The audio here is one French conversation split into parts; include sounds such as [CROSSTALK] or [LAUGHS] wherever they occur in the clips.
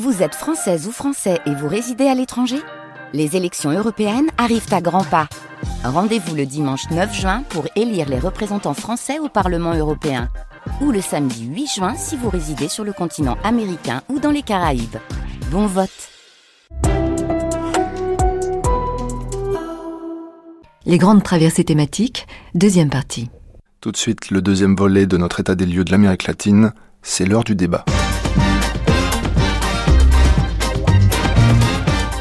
Vous êtes française ou français et vous résidez à l'étranger? Les élections européennes arrivent à grands pas. Rendez-vous le dimanche 9 juin pour élire les représentants français au Parlement européen. Ou le samedi 8 juin si vous résidez sur le continent américain ou dans les Caraïbes. Bon vote Les grandes traversées thématiques, deuxième partie. Tout de suite, le deuxième volet de notre état des lieux de l'Amérique latine, c'est l'heure du débat.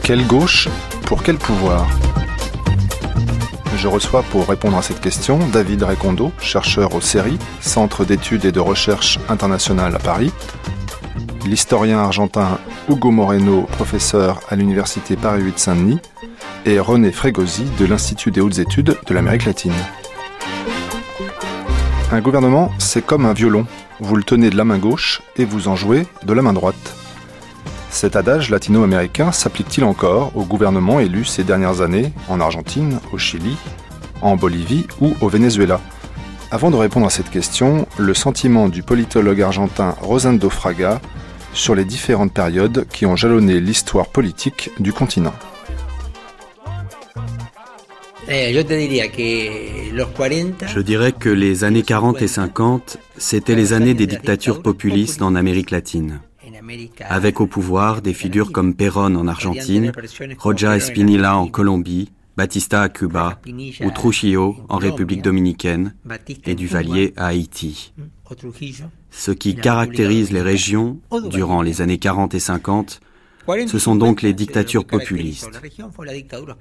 Quelle gauche pour quel pouvoir Je reçois pour répondre à cette question David Recondo, chercheur au CERI, Centre d'études et de recherche internationale à Paris, l'historien argentin Hugo Moreno, professeur à l'Université Paris 8 Saint-Denis, et René Frégosi de l'Institut des hautes études de l'Amérique latine. Un gouvernement, c'est comme un violon. Vous le tenez de la main gauche et vous en jouez de la main droite. Cet adage latino-américain s'applique-t-il encore aux gouvernements élus ces dernières années en Argentine, au Chili, en Bolivie ou au Venezuela? Avant de répondre à cette question, le sentiment du politologue argentin Rosendo Fraga sur les différentes périodes qui ont jalonné l'histoire politique du continent. Eh, Je dirais que les années 40 et 50, c'était les années des dictatures populistes en Amérique latine avec au pouvoir des figures comme Perón en Argentine, Roja Espinilla en Colombie, Batista à Cuba ou Trujillo en République dominicaine et Duvalier à Haïti. Ce qui caractérise les régions durant les années 40 et 50, ce sont donc les dictatures populistes.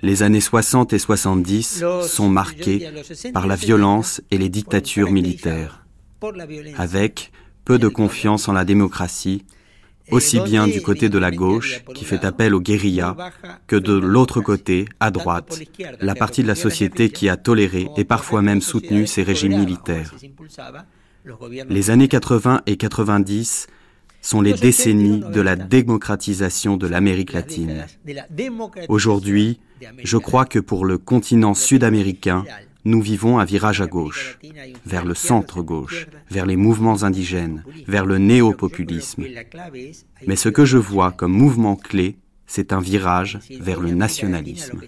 Les années 60 et 70 sont marquées par la violence et les dictatures militaires, avec peu de confiance en la démocratie aussi bien du côté de la gauche, qui fait appel aux guérillas, que de l'autre côté, à droite, la partie de la société qui a toléré et parfois même soutenu ces régimes militaires. Les années 80 et 90 sont les décennies de la démocratisation de l'Amérique latine. Aujourd'hui, je crois que pour le continent sud-américain, nous vivons un virage à gauche, vers le centre-gauche, vers les mouvements indigènes, vers le néo-populisme. Mais ce que je vois comme mouvement clé, c'est un virage vers le nationalisme.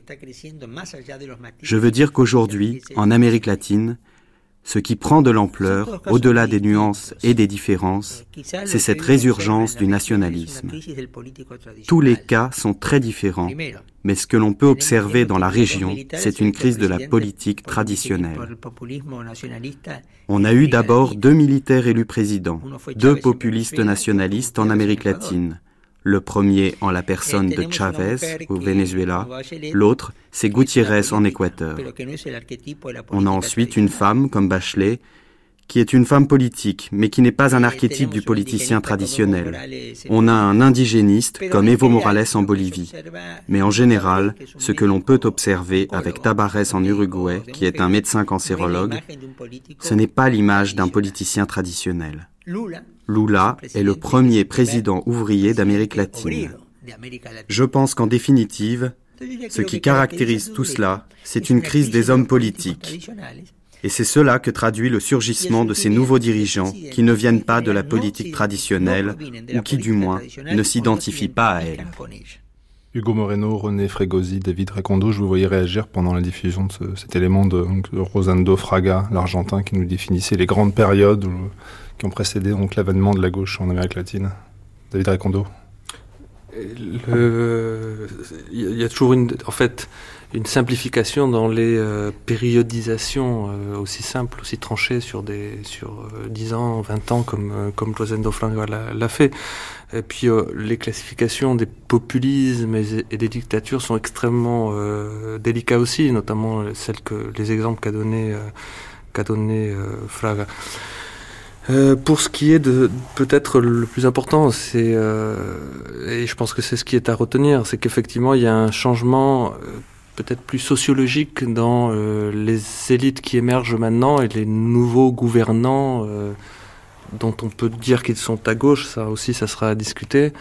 Je veux dire qu'aujourd'hui, en Amérique latine, ce qui prend de l'ampleur, au-delà des nuances et des différences, c'est cette résurgence du nationalisme. Tous les cas sont très différents, mais ce que l'on peut observer dans la région, c'est une crise de la politique traditionnelle. On a eu d'abord deux militaires élus présidents, deux populistes nationalistes en Amérique latine, le premier en la personne de Chavez au Venezuela, l'autre c'est Gutiérrez en Équateur. On a ensuite une femme comme Bachelet, qui est une femme politique, mais qui n'est pas un archétype du politicien traditionnel. On a un indigéniste comme Evo Morales en Bolivie. Mais en général, ce que l'on peut observer avec Tabarez en Uruguay, qui est un médecin cancérologue, ce n'est pas l'image d'un politicien traditionnel. Lula. Est le premier président ouvrier d'Amérique latine. Je pense qu'en définitive, ce qui caractérise tout cela, c'est une crise des hommes politiques. Et c'est cela que traduit le surgissement de ces nouveaux dirigeants qui ne viennent pas de la politique traditionnelle ou qui du moins ne s'identifient pas à elle. Hugo Moreno, René Fregosi, David Recondo, je vous voyais réagir pendant la diffusion de cet élément de, Rosando Fraga, l'Argentin, qui nous définissait les grandes périodes qui ont précédé l'avènement de la gauche en Amérique latine. David Recondo. Il y a toujours une, en fait, une simplification dans les euh, périodisations euh, aussi simples, aussi tranchées sur des sur 10 euh, ans, 20 ans comme comme Rosendo l'a fait. Et puis les classifications des populismes et, des dictatures sont extrêmement délicats aussi, notamment celles que les exemples qu'a donné qu'a donné Fraga. Euh, pour ce qui est de peut-être le plus important, c'est euh, et je pense que c'est ce qui est à retenir, c'est qu'effectivement il y a un changement euh, peut-être plus sociologique dans euh, les élites qui émergent maintenant et les nouveaux gouvernants dont on peut dire qu'ils sont à gauche, ça aussi ça sera à discuter.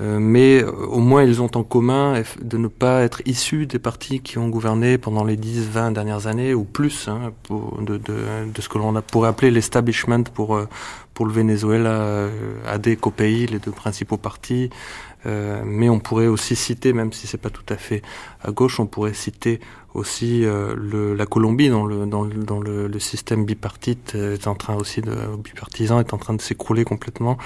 mais au moins ils ont en commun de ne pas être issus des partis qui ont gouverné pendant les 10, 20 dernières années ou plus, hein, de, de, ce que l'on pourrait appeler l'establishment pour, pour le Venezuela, au pays, les deux principaux partis. mais on pourrait aussi citer, même si c'est pas tout à fait à gauche, on pourrait citer aussi euh, le, la Colombie dans le le, le, le système bipartite est en train aussi de bipartisan est en train de s'écrouler complètement.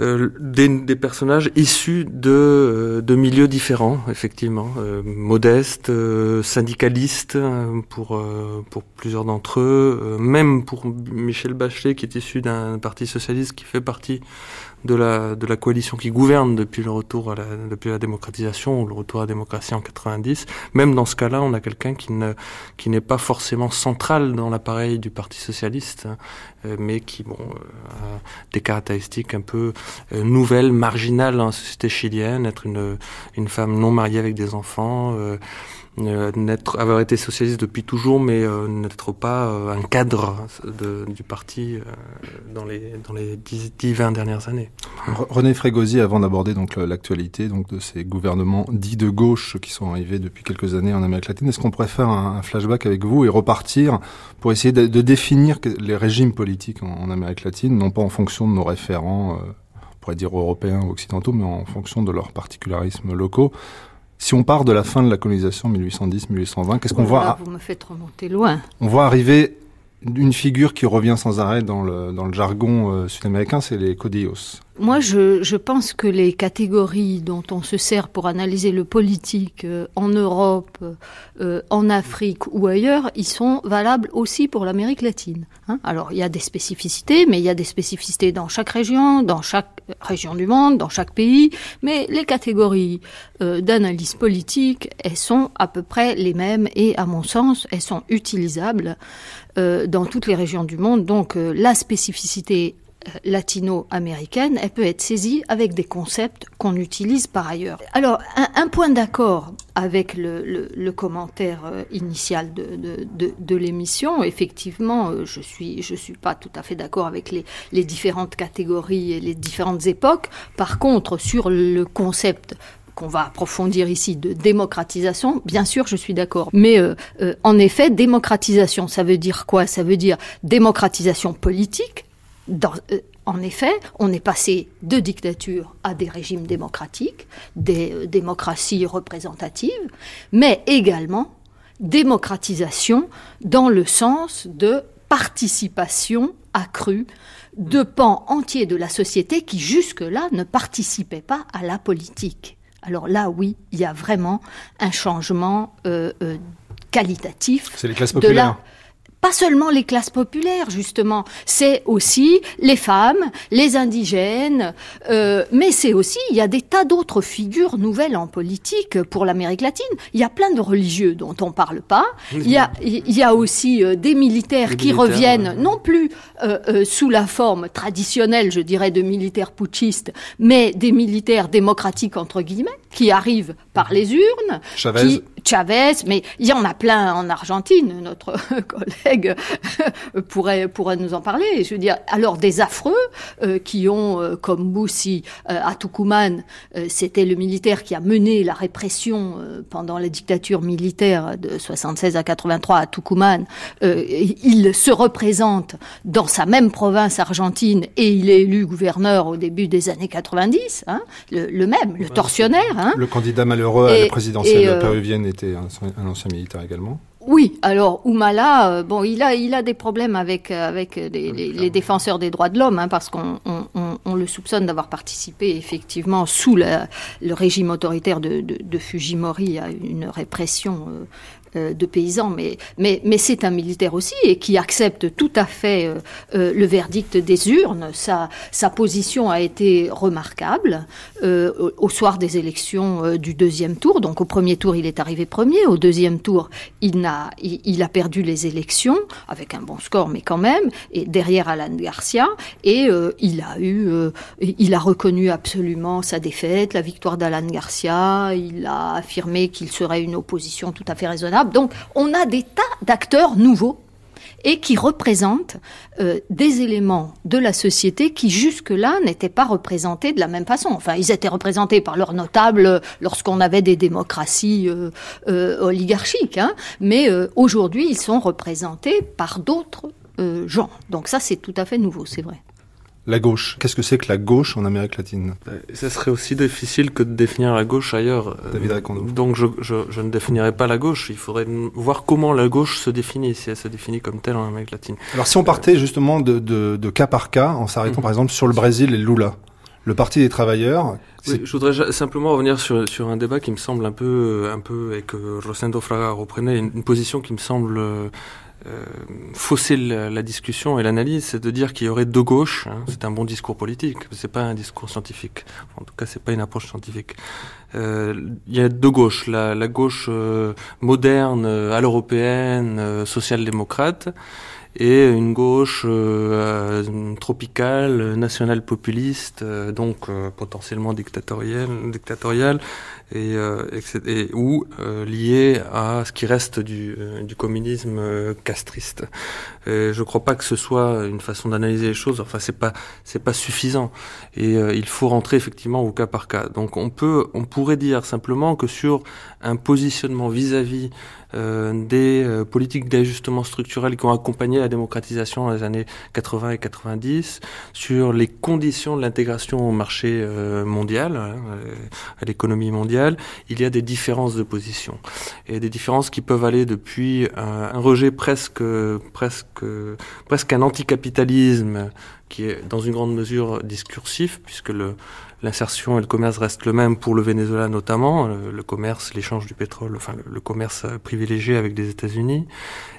Euh, des, des, personnages issus de, euh, de milieux différents, effectivement, euh, modestes, euh, syndicalistes pour pour plusieurs d'entre eux, même pour Michel Bachelet qui est issu d'un parti socialiste qui fait partie de la, de la coalition qui gouverne depuis le retour à la, depuis la démocratisation ou le retour à la démocratie en 90. Même dans ce cas-là, on a quelqu'un qui ne, qui n'est pas forcément central dans l'appareil du Parti socialiste, euh, mais qui, bon, euh, a des caractéristiques un peu euh, nouvelles, marginales dans la société chilienne, être une, une femme non mariée avec des enfants, euh, n'être, avoir été socialiste depuis toujours, mais euh, n'être pas euh, un cadre de, du parti euh, dans les dans les 10-20 dernières années. René Frégosi, avant d'aborder donc l'actualité donc de ces gouvernements dits de gauche qui sont arrivés depuis quelques années en Amérique latine, est-ce qu'on pourrait faire un, flashback avec vous et repartir pour essayer de, définir les régimes politiques en, en, Amérique latine, non pas en fonction de nos référents, on pourrait dire européens ou occidentaux, mais en fonction de leurs particularismes locaux. Si on part de la fin de la colonisation 1810-1820, qu'est-ce qu'on voit Vous me faites remonter loin. On voit arriver une figure qui revient sans arrêt dans le, jargon euh, sud-américain, c'est les codillos. Moi, je, pense que les catégories dont on se sert pour analyser le politique euh, en Europe, euh, en Afrique ou ailleurs, ils sont valables aussi pour l'Amérique latine. Hein Alors, il y a des spécificités, mais il y a des spécificités dans chaque région, dans chaque région du monde, dans chaque pays. Mais les catégories d'analyse politique, elles sont à peu près les mêmes et, à mon sens, elles sont utilisables dans toutes les régions du monde. Donc, euh, la spécificité latino-américaine, elle peut être saisie avec des concepts qu'on utilise par ailleurs. Alors, un, point d'accord avec le, commentaire euh, initial de, l'émission, effectivement, euh, je suis je suis pas tout à fait d'accord avec les différentes catégories et les différentes époques. Par contre, sur le concept qu'on va approfondir ici de démocratisation, bien sûr, je suis d'accord. Mais euh, euh, en effet, démocratisation, ça veut dire quoi? Ça veut dire démocratisation politique, euh, en effet, on est passé de dictature à des régimes démocratiques, des démocraties représentatives, mais également démocratisation dans le sens de participation accrue de pans entiers de la société qui jusque-là ne participaient pas à la politique. Alors là, oui, il y a vraiment un changement euh, euh, qualitatif. C'est les classes populaires. De la pas seulement les classes populaires, justement, c'est aussi les femmes, les indigènes, euh, mais c'est aussi, il y a des tas d'autres figures nouvelles en politique pour l'Amérique latine. Il y a plein de religieux dont on parle pas. Il y a, il y a aussi euh, des militaires Les qui militaires, reviennent ouais. non plus euh, euh, sous la forme traditionnelle, je dirais, de militaires putschistes, mais des militaires démocratiques, entre guillemets, qui arrivent par les urnes, Chavez. qui, Chavez, mais il y en a plein en Argentine. Notre [LAUGHS] collègue pourrait pourrait nous en parler. Je veux dire, alors des affreux euh, qui ont, euh, comme Boussi euh, à Tucumán, euh, c'était le militaire qui a mené la répression euh, pendant la dictature militaire de 76 à 83 à Tucumán. Euh, il se représente dans sa même province argentine et il est élu gouverneur au début des années 90. Hein, le, le même, le tortionnaire. Hein. Le candidat malheureux à la présidentielle et, euh, péruvienne était un, un ancien militaire également. Oui, alors Oumala, euh, bon, il a, il a des problèmes avec, euh, avec les, les- les défenseurs des droits de l'homme, hein, parce qu'on on, on- on le soupçonne d'avoir participé effectivement sous la- le régime autoritaire de, de, de Fujimori à une répression euh, de paysans, mais, mais, mais c'est un militaire aussi et qui accepte tout à fait euh, euh, le verdict des urnes. Sa, sa position a été remarquable euh, au, soir des élections euh, du deuxième tour. Donc au premier tour, il est arrivé premier. Au deuxième tour, il, n'a, il, a perdu les élections avec un bon score, mais quand même, et derrière Alan Garcia. Et euh, il a eu, euh, il a reconnu absolument sa défaite, la victoire d'Alan Garcia. Il a affirmé qu'il serait une opposition tout à fait raisonnable. Donc on a des tas d'acteurs nouveaux et qui représentent euh, des éléments de la société qui jusque-là n'étaient pas représentés de la même façon. Enfin, ils étaient représentés par leurs notables lorsqu'on avait des démocraties euh, euh, oligarchiques, hein, mais aujourd'hui, ils sont représentés par d'autres gens. Donc ça, c'est tout à fait nouveau, c'est vrai. La gauche. Qu'est-ce que c'est que la gauche en Amérique latine? Ça serait aussi difficile que de définir la gauche ailleurs. David Donc je, je, ne définirais pas la gauche. Il faudrait voir comment la gauche se définit, si elle se définit comme telle en Amérique latine. Alors si on partait justement de, de, cas par cas, en s'arrêtant mhm. par exemple sur le Brésil et Lula, le Parti des travailleurs. je voudrais simplement revenir sur, sur un débat qui me semble un peu, un peu et que Rosendo Fraga reprenait, une, position qui me semble euh, fausser la, discussion et l'analyse, c'est de dire qu'il y aurait deux gauches. Hein. c'est un bon discours politique, c'est pas un discours scientifique. En tout cas, c'est pas une approche scientifique. Euh, il y a deux gauches la, gauche euh, moderne, à l'européenne, social-démocrate, et une gauche tropicale, nationale populiste, donc potentiellement dictatoriale et, euh, et, ou euh, lié à ce qui reste du, euh, du communisme castriste. Et je ne crois pas que ce soit une façon d'analyser les choses. Enfin, c'est pas c'est pas suffisant. Et il faut rentrer effectivement au cas par cas. Donc, on peut on pourrait dire simplement que sur un positionnement vis-à-vis euh, des euh, politiques d'ajustement structurel qui ont accompagné la démocratisation dans les années 80 et 90, sur les conditions de l'intégration au marché euh, mondial, hein, à l'économie mondiale, il y a des différences de position. Et des différences qui peuvent aller depuis un, rejet presque, presque, presque un anticapitalisme qui est dans une grande mesure discursif, puisque l'insertion et le commerce restent le même pour le Venezuela notamment, le, commerce, l'échange du pétrole, enfin le, commerce privilégié avec les États-Unis,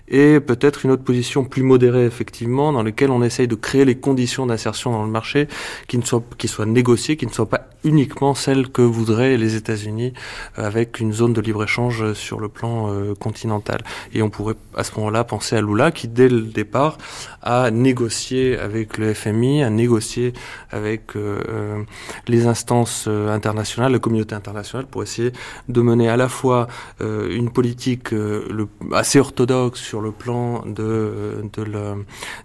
et peut-être une autre position plus modérée effectivement, dans laquelle on essaye de créer les conditions d'insertion dans le marché qui ne soient qui soient négociées, qui ne soient pas uniquement celles que voudraient les États-Unis euh, avec une zone de libre-échange sur le plan euh, continental. Et on pourrait à ce moment-là penser à Lula qui dès le départ a négocié avec le A négocié avec euh, les instances internationales, la communauté internationale pour essayer de mener à la fois une politique assez orthodoxe sur le plan de, de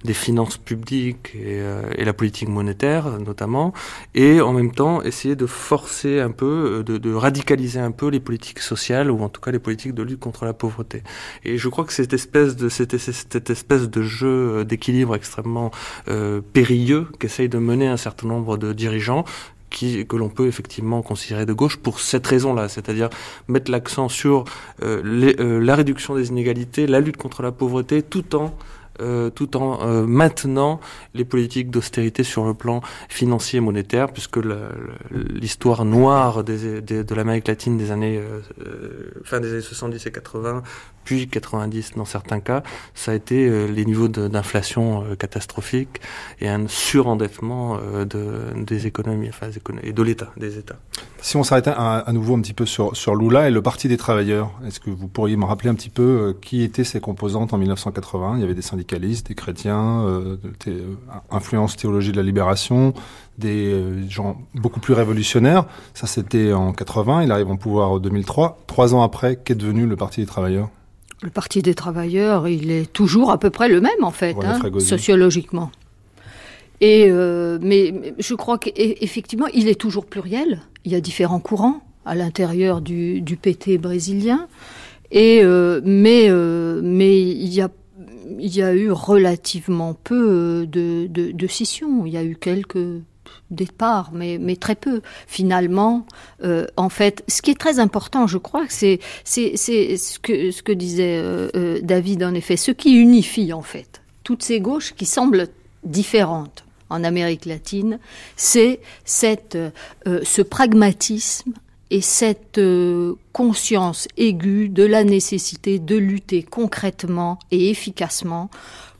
des finances publiques et, la politique monétaire notamment, et en même temps essayer de forcer un peu, euh, de, radicaliser un peu les politiques sociales ou en tout cas les politiques de lutte contre la pauvreté. Et je crois que cette espèce de cette, espèce de jeu euh, d'équilibre extrêmement euh, qu'essayent de mener un certain nombre de dirigeants que l'on peut effectivement considérer de gauche pour cette raison-là, c'est-à-dire mettre l'accent sur euh, les, la réduction des inégalités, la lutte contre la pauvreté, tout en euh, tout en euh, maintenant les politiques d'austérité sur le plan financier et monétaire, puisque l'histoire noire des, de l'Amérique latine des années euh, fin des années 70 et 80 puis 90 dans certains cas, ça a été les niveaux d'inflation catastrophiques et un surendettement de, des économies enfin, et de l'État, des États. Si on s'arrête à, nouveau un petit peu sur, sur Lula et le Parti des travailleurs, est-ce que vous pourriez me rappeler un petit peu qui étaient ses composantes en 1980 Il y avait des syndicalistes, des chrétiens, euh, influence théologie de la libération, des gens beaucoup plus révolutionnaires. Ça, c'était en 80. Il arrive en pouvoir en 2003. Trois ans après, qu'est devenu le Parti des travailleurs? Le Parti des travailleurs, il est toujours à peu près le même en fait, hein, sociologiquement. Et euh, mais, je crois qu'effectivement, il est toujours pluriel. Il y a différents courants à l'intérieur du, PT brésilien. Et euh, mais euh, mais il y a il y a eu relativement peu de, de, de scissions. Il y a eu quelques départ, mais, mais très peu. Finalement, euh, en fait, ce qui est très important, je crois, c'est ce que ce que disait euh, euh, David en effet, ce qui unifie en fait toutes ces gauches qui semblent différentes en Amérique latine, c'est ce pragmatisme et cette conscience aiguë de la nécessité de lutter concrètement et efficacement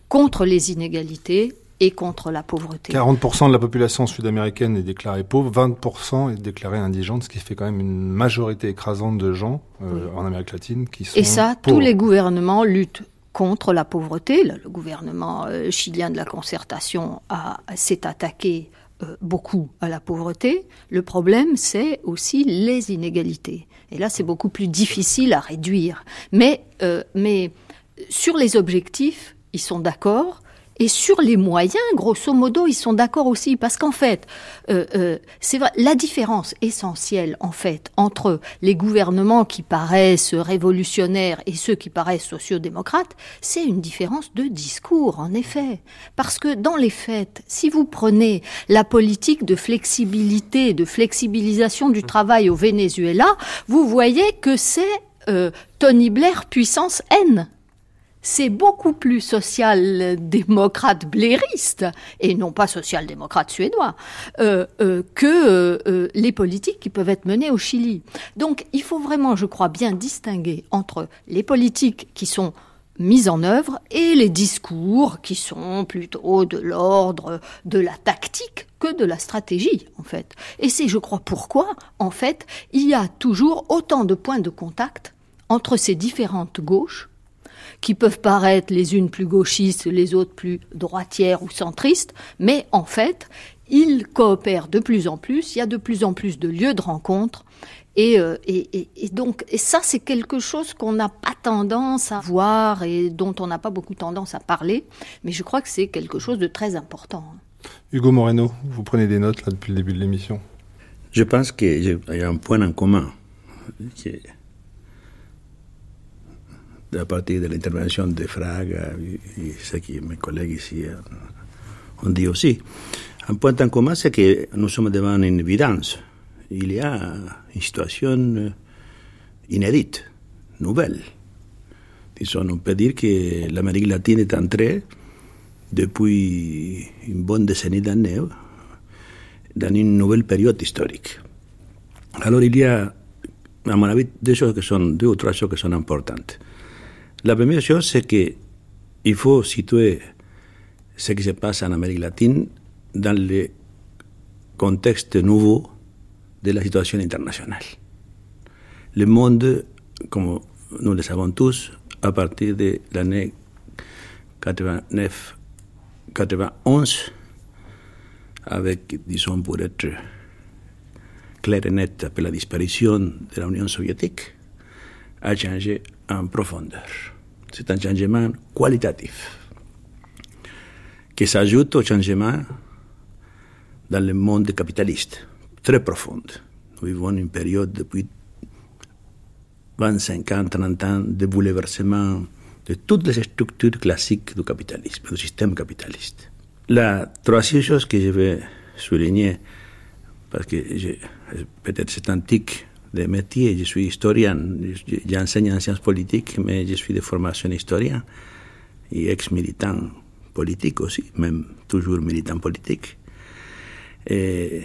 contre les inégalités et contre la pauvreté. 40% de la population sud-américaine est déclarée pauvre, 20% est déclarée indigente, ce qui fait quand même une majorité écrasante de gens euh, en Amérique latine qui sont Et ça, tous les gouvernements luttent contre la pauvreté. Le, gouvernement euh, chilien de la concertation s'est attaqué euh, beaucoup à la pauvreté. Le problème, c'est aussi les inégalités. Et là, c'est beaucoup plus difficile à réduire. Mais, mais sur les objectifs, ils sont d'accord. Et sur les moyens, grosso modo, ils sont d'accord aussi, parce qu'en fait, euh, euh, c'est la différence essentielle, en fait, entre les gouvernements qui paraissent révolutionnaires et ceux qui paraissent sociodémocrates, c'est une différence de discours, en effet. Parce que dans les faits, si vous prenez la politique de flexibilité, de flexibilisation du travail au Venezuela, vous voyez que c'est euh, Tony Blair puissance N c'est beaucoup plus social-démocrate blairiste, et non pas social-démocrate suédois, euh, euh, que euh, les politiques qui peuvent être menées au Chili. Donc il faut vraiment, je crois, bien distinguer entre les politiques qui sont mises en œuvre et les discours qui sont plutôt de l'ordre de la tactique que de la stratégie, en fait. Et c'est, je crois, pourquoi, en fait, il y a toujours autant de points de contact entre ces différentes gauches qui peuvent paraître les unes plus gauchistes, les autres plus droitières ou centristes, mais en fait, ils coopèrent de plus en plus, il y a de plus en plus de lieux de rencontre, et, euh, et, et, donc, et ça, c'est quelque chose qu'on n'a pas tendance à voir et dont on n'a pas beaucoup tendance à parler, mais je crois que c'est quelque chose de très important. Hugo Moreno, vous prenez des notes là depuis le début de l'émission. Je pense qu'il y a un point en commun à partir de l'intervention de Fraga et ce que mes collègues ici ont dit aussi. Un point en commun, c'est que nous sommes devant une évidence. Il y a une situation inédite, nouvelle. Disons, on peut dire que l'Amérique latine est entrée depuis une bonne décennie d'années dans une nouvelle période historique. Alors il y a, à mon avis, deux, choses qui sont, deux ou choses qui sont importantes. La première chose, c'est qu'il faut situer ce qui se passe en Amérique latine dans le contexte nouveau de la situation internationale. Le monde, comme nous le savons tous, à partir de l'année 89-91, avec, disons, pour être clair et net, après la disparition de l'Union soviétique, a changé en profondeur. C'est un changement qualitatif qui s'ajoute au changement dans le monde capitaliste, très profond. Nous vivons une période depuis 25 ans, 30 ans de bouleversement de toutes les structures classiques du capitalisme, du système capitaliste. La troisième chose que je vais souligner, parce que peut-être c'est antique de métier. Je suis historien, j'enseigne en sciences politiques, mais je suis de formation historien et ex-militant politique aussi, même toujours militant politique. Et,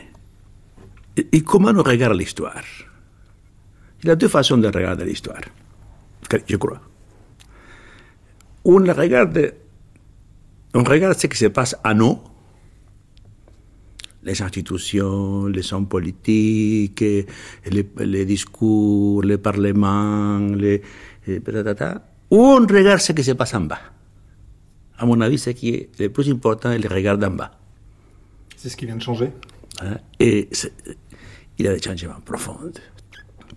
et comment on regarde l'histoire Il y a deux façons de regarder l'histoire, je crois. On regarde, on regarde ce qui se passe à nous, les institutions, les hommes politiques, les, les discours, les parlements, les, ou on regarde ce qui se passe en bas? À mon avis, ce qui est le plus important, c'est le regard en bas. C'est ce qui vient de changer hein? Et il y a des changements profonds,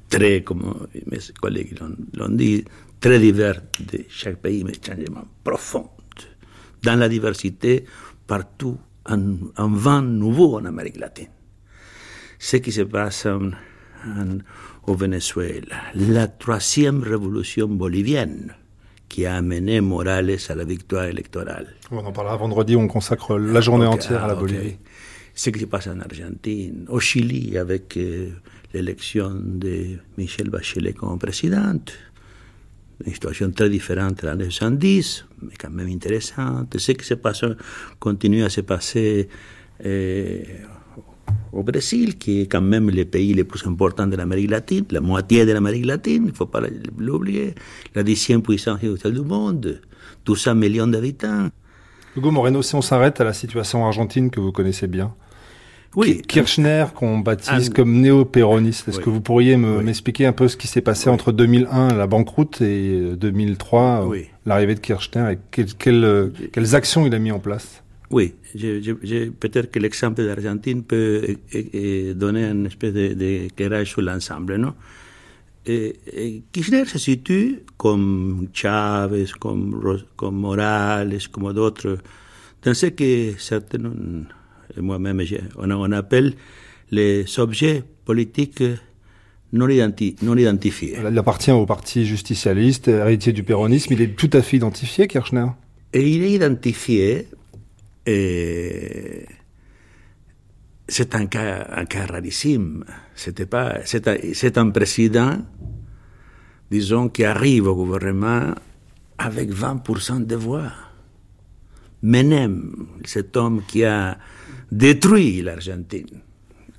très, comme mes collègues l'ont dit, très divers de chaque pays, mais changements profonds. Dans la diversité, partout un, un, vent nouveau en Amérique latine. Ce qui se passe en, en, au Venezuela, la troisième révolution bolivienne qui a amené Morales à la victoire électorale. On en parlera vendredi, on consacre la journée okay, entière à la Bolivie. Ce qui se passe en Argentine, au Chili avec euh, l'élection de Michel Bachelet comme présidente, une situation très différente de l'année 70, mais quand même intéressante. Ce qui se passe, continue à se passer euh, au Brésil, qui est quand même le pays le plus important de l'Amérique latine, la moitié de l'Amérique latine, il ne faut pas l'oublier, la dixième puissance industrielle du monde, 200 millions d'habitants. Hugo Moreno, si on s'arrête à la situation argentine que vous connaissez bien, oui. Kirchner, qu'on baptise ah, comme néo-péroniste. Est-ce oui. que vous pourriez m'expliquer oui. un peu ce qui s'est passé entre 2001, la banqueroute, et 2003, oui. l'arrivée de Kirchner, et quel, quelles actions il a mis en place? Oui, peut-être que l'exemple d'Argentine peut donner une espèce de, de éclairage sur l'ensemble. Non? Et, Kirchner se situe comme Chavez, comme, comme Morales, comme d'autres, dans ce que certains, moi-même, on, on appelle les objets politiques non, non identifiés. Il appartient au parti justicialiste, héritier du péronisme. Il est tout à fait identifié, Kirchner? Et il est identifié, et c'est un cas, un cas rarissime. C'était pas, c'est un, un président, disons, qui arrive au gouvernement avec 20% de voix. Menem, cet homme qui a détruit l'Argentine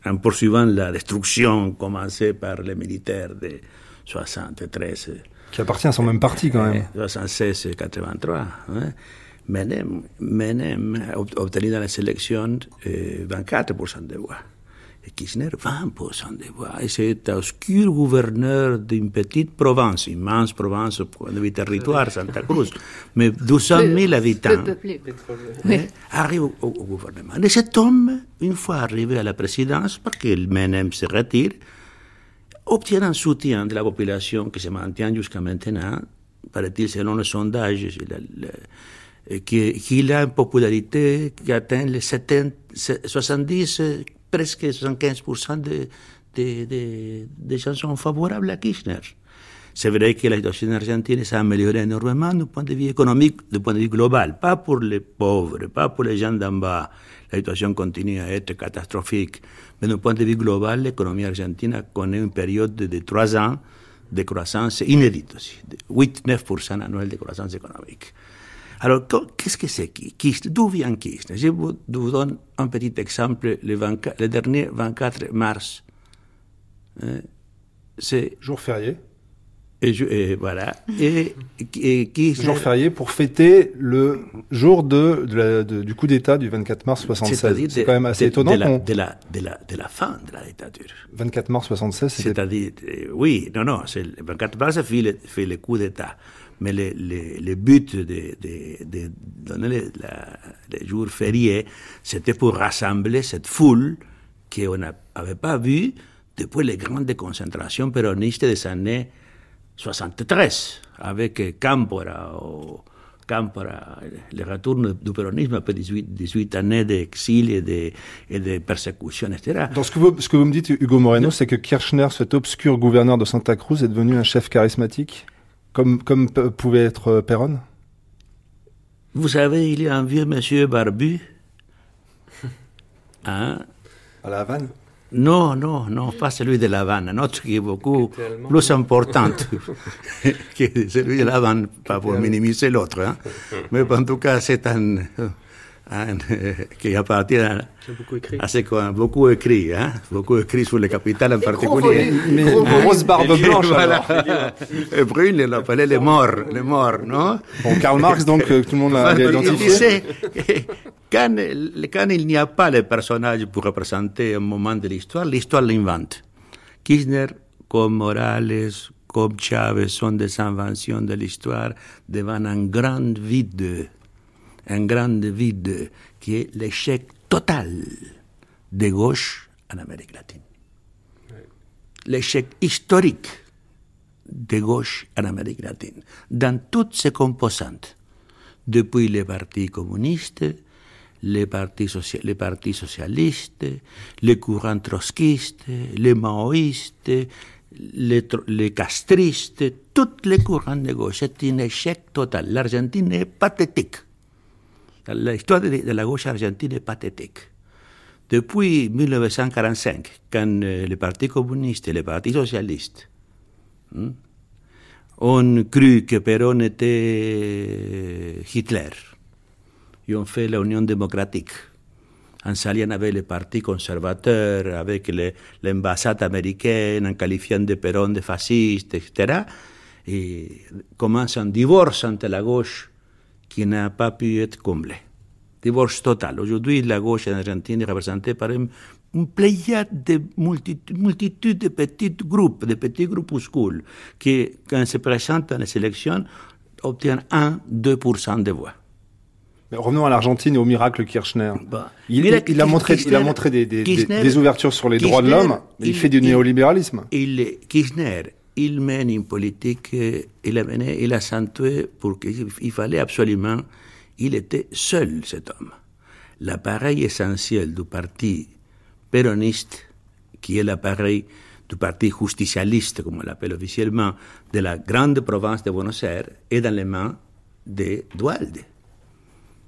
en poursuivant la destruction commencée par les militaires de 73. Qui appartient à son même parti quand même. 76 et 83. Hein. Menem, Menem a obtenu dans les élections 24% de voix. Et Kirchner, 20% de voix. Et c'est un obscur gouverneur d'une petite province, immense province au point de vue territoire, [LAUGHS] Santa Cruz, mais 200 000 habitants, arrive au, gouvernement. Et cet homme, une fois arrivé à la présidence, parce que Menem se retire, obtient un soutien de la population qui se maintient jusqu'à maintenant, paraît-il, selon le sondage, qu'il a une popularité qui atteint les 70 presque 75% de, de, de chansons favorables à Kirchner. C'est vrai que la situation argentine s'est améliorée énormément du point de vue économique, du point de vue global, pas pour les pauvres, pas pour les gens d'en bas. La situation continue à être catastrophique. Mais du point de vue global, l'économie argentine connaît une période de trois ans de croissance inédite aussi, 8-9% annuel de croissance économique. Alors, qu'est-ce que c'est Kirchner D'où vient Kirchner Je vous, donne un petit exemple. Le, 24, le dernier 24 mars, hein, c'est... Jour férié et, voilà. Et, et Jour férié pour fêter le jour de, du coup d'État du 24 mars 76. C'est quand même assez étonnant. De la, de, la, de, la, de la, fin de la dictature. 24 mars 76, c'est-à-dire, euh, oui, non, non, le 24 mars fait le, fait le coup d'État. Mais le, but de, de, de donner les, jours fériés, c'était pour rassembler cette foule qu'on n'avait pas vue depuis les grandes concentrations péronistes des années 73, avec Campora, Campora, le retour du péronisme après 18, 18 années d'exil et de, et de persécution, etc. Donc ce que vous, ce que vous me dites, Hugo Moreno, c'est que Kirchner, cet obscur gouverneur de Santa Cruz, est devenu un chef charismatique? Comme, comme pouvait être euh, Perron? Vous savez, il y a un vieux monsieur barbu. [LAUGHS] Hein? À la Havane? Non, non, non, pas celui de La Havane, un autre qui est beaucoup plus important [LAUGHS] que celui de La Havane, pas pour minimiser l'autre. Hein. Mais en tout cas, c'est un, hein, [LAUGHS] qui appartient à, beaucoup écrit. à ce qu'on beaucoup écrit, hein, beaucoup écrit sur les capitales en particulier. Mais grosse barbe blanche. voilà. [LAUGHS] Et Brune, il l'appelait les morts, les morts, non? Bon, Karl Marx, donc, euh, tout le monde l'a identifié. quand, quand il n'y a pas les personnages pour représenter un moment de l'histoire, l'histoire l'invente. Kirchner, comme Morales, comme Chavez sont des inventions de l'histoire devant un grand vide un grand vide qui est l'échec total de gauche en Amérique latine. L'échec historique de gauche en Amérique latine, dans toutes ses composantes, depuis les partis communistes, les partis, les partis socialistes, les courants trotskistes, les maoïstes, les, les, castristes, tous les courants de gauche. C'est un échec total. L'Argentine est pathétique. L'histoire de, la gauche argentine est pathétique. Depuis 1945, quand euh, le Parti communiste et le Parti socialiste ont cru que Perón était Hitler, ils ont fait l'Union démocratique en s'alliant avec les partis conservateurs, avec l'ambassade américaine, en qualifiant de Perón de fasciste, etc. Et commence un divorce entre la gauche qui n'a pas pu être comblé. Divorce total. Aujourd'hui, la gauche en Argentine est représentée par une, pléiade de multitude, de petits groupes, de petits groupuscules, qui, quand se présentent dans les élections, obtiennent 1-2% de voix. Mais revenons à l'Argentine et au miracle Kirchner. Bah, il, il, a montré, il a montré des, des, des ouvertures sur les droits de l'homme, mais il, fait du néolibéralisme. Il, Kirchner il mène une politique, il a mené, il a accentué pour qu'il fallait absolument, il était seul cet homme. L'appareil essentiel du parti péroniste, qui est l'appareil du parti justicialiste, comme on l'appelle officiellement, de la grande province de Buenos Aires, est dans les mains de Dualde,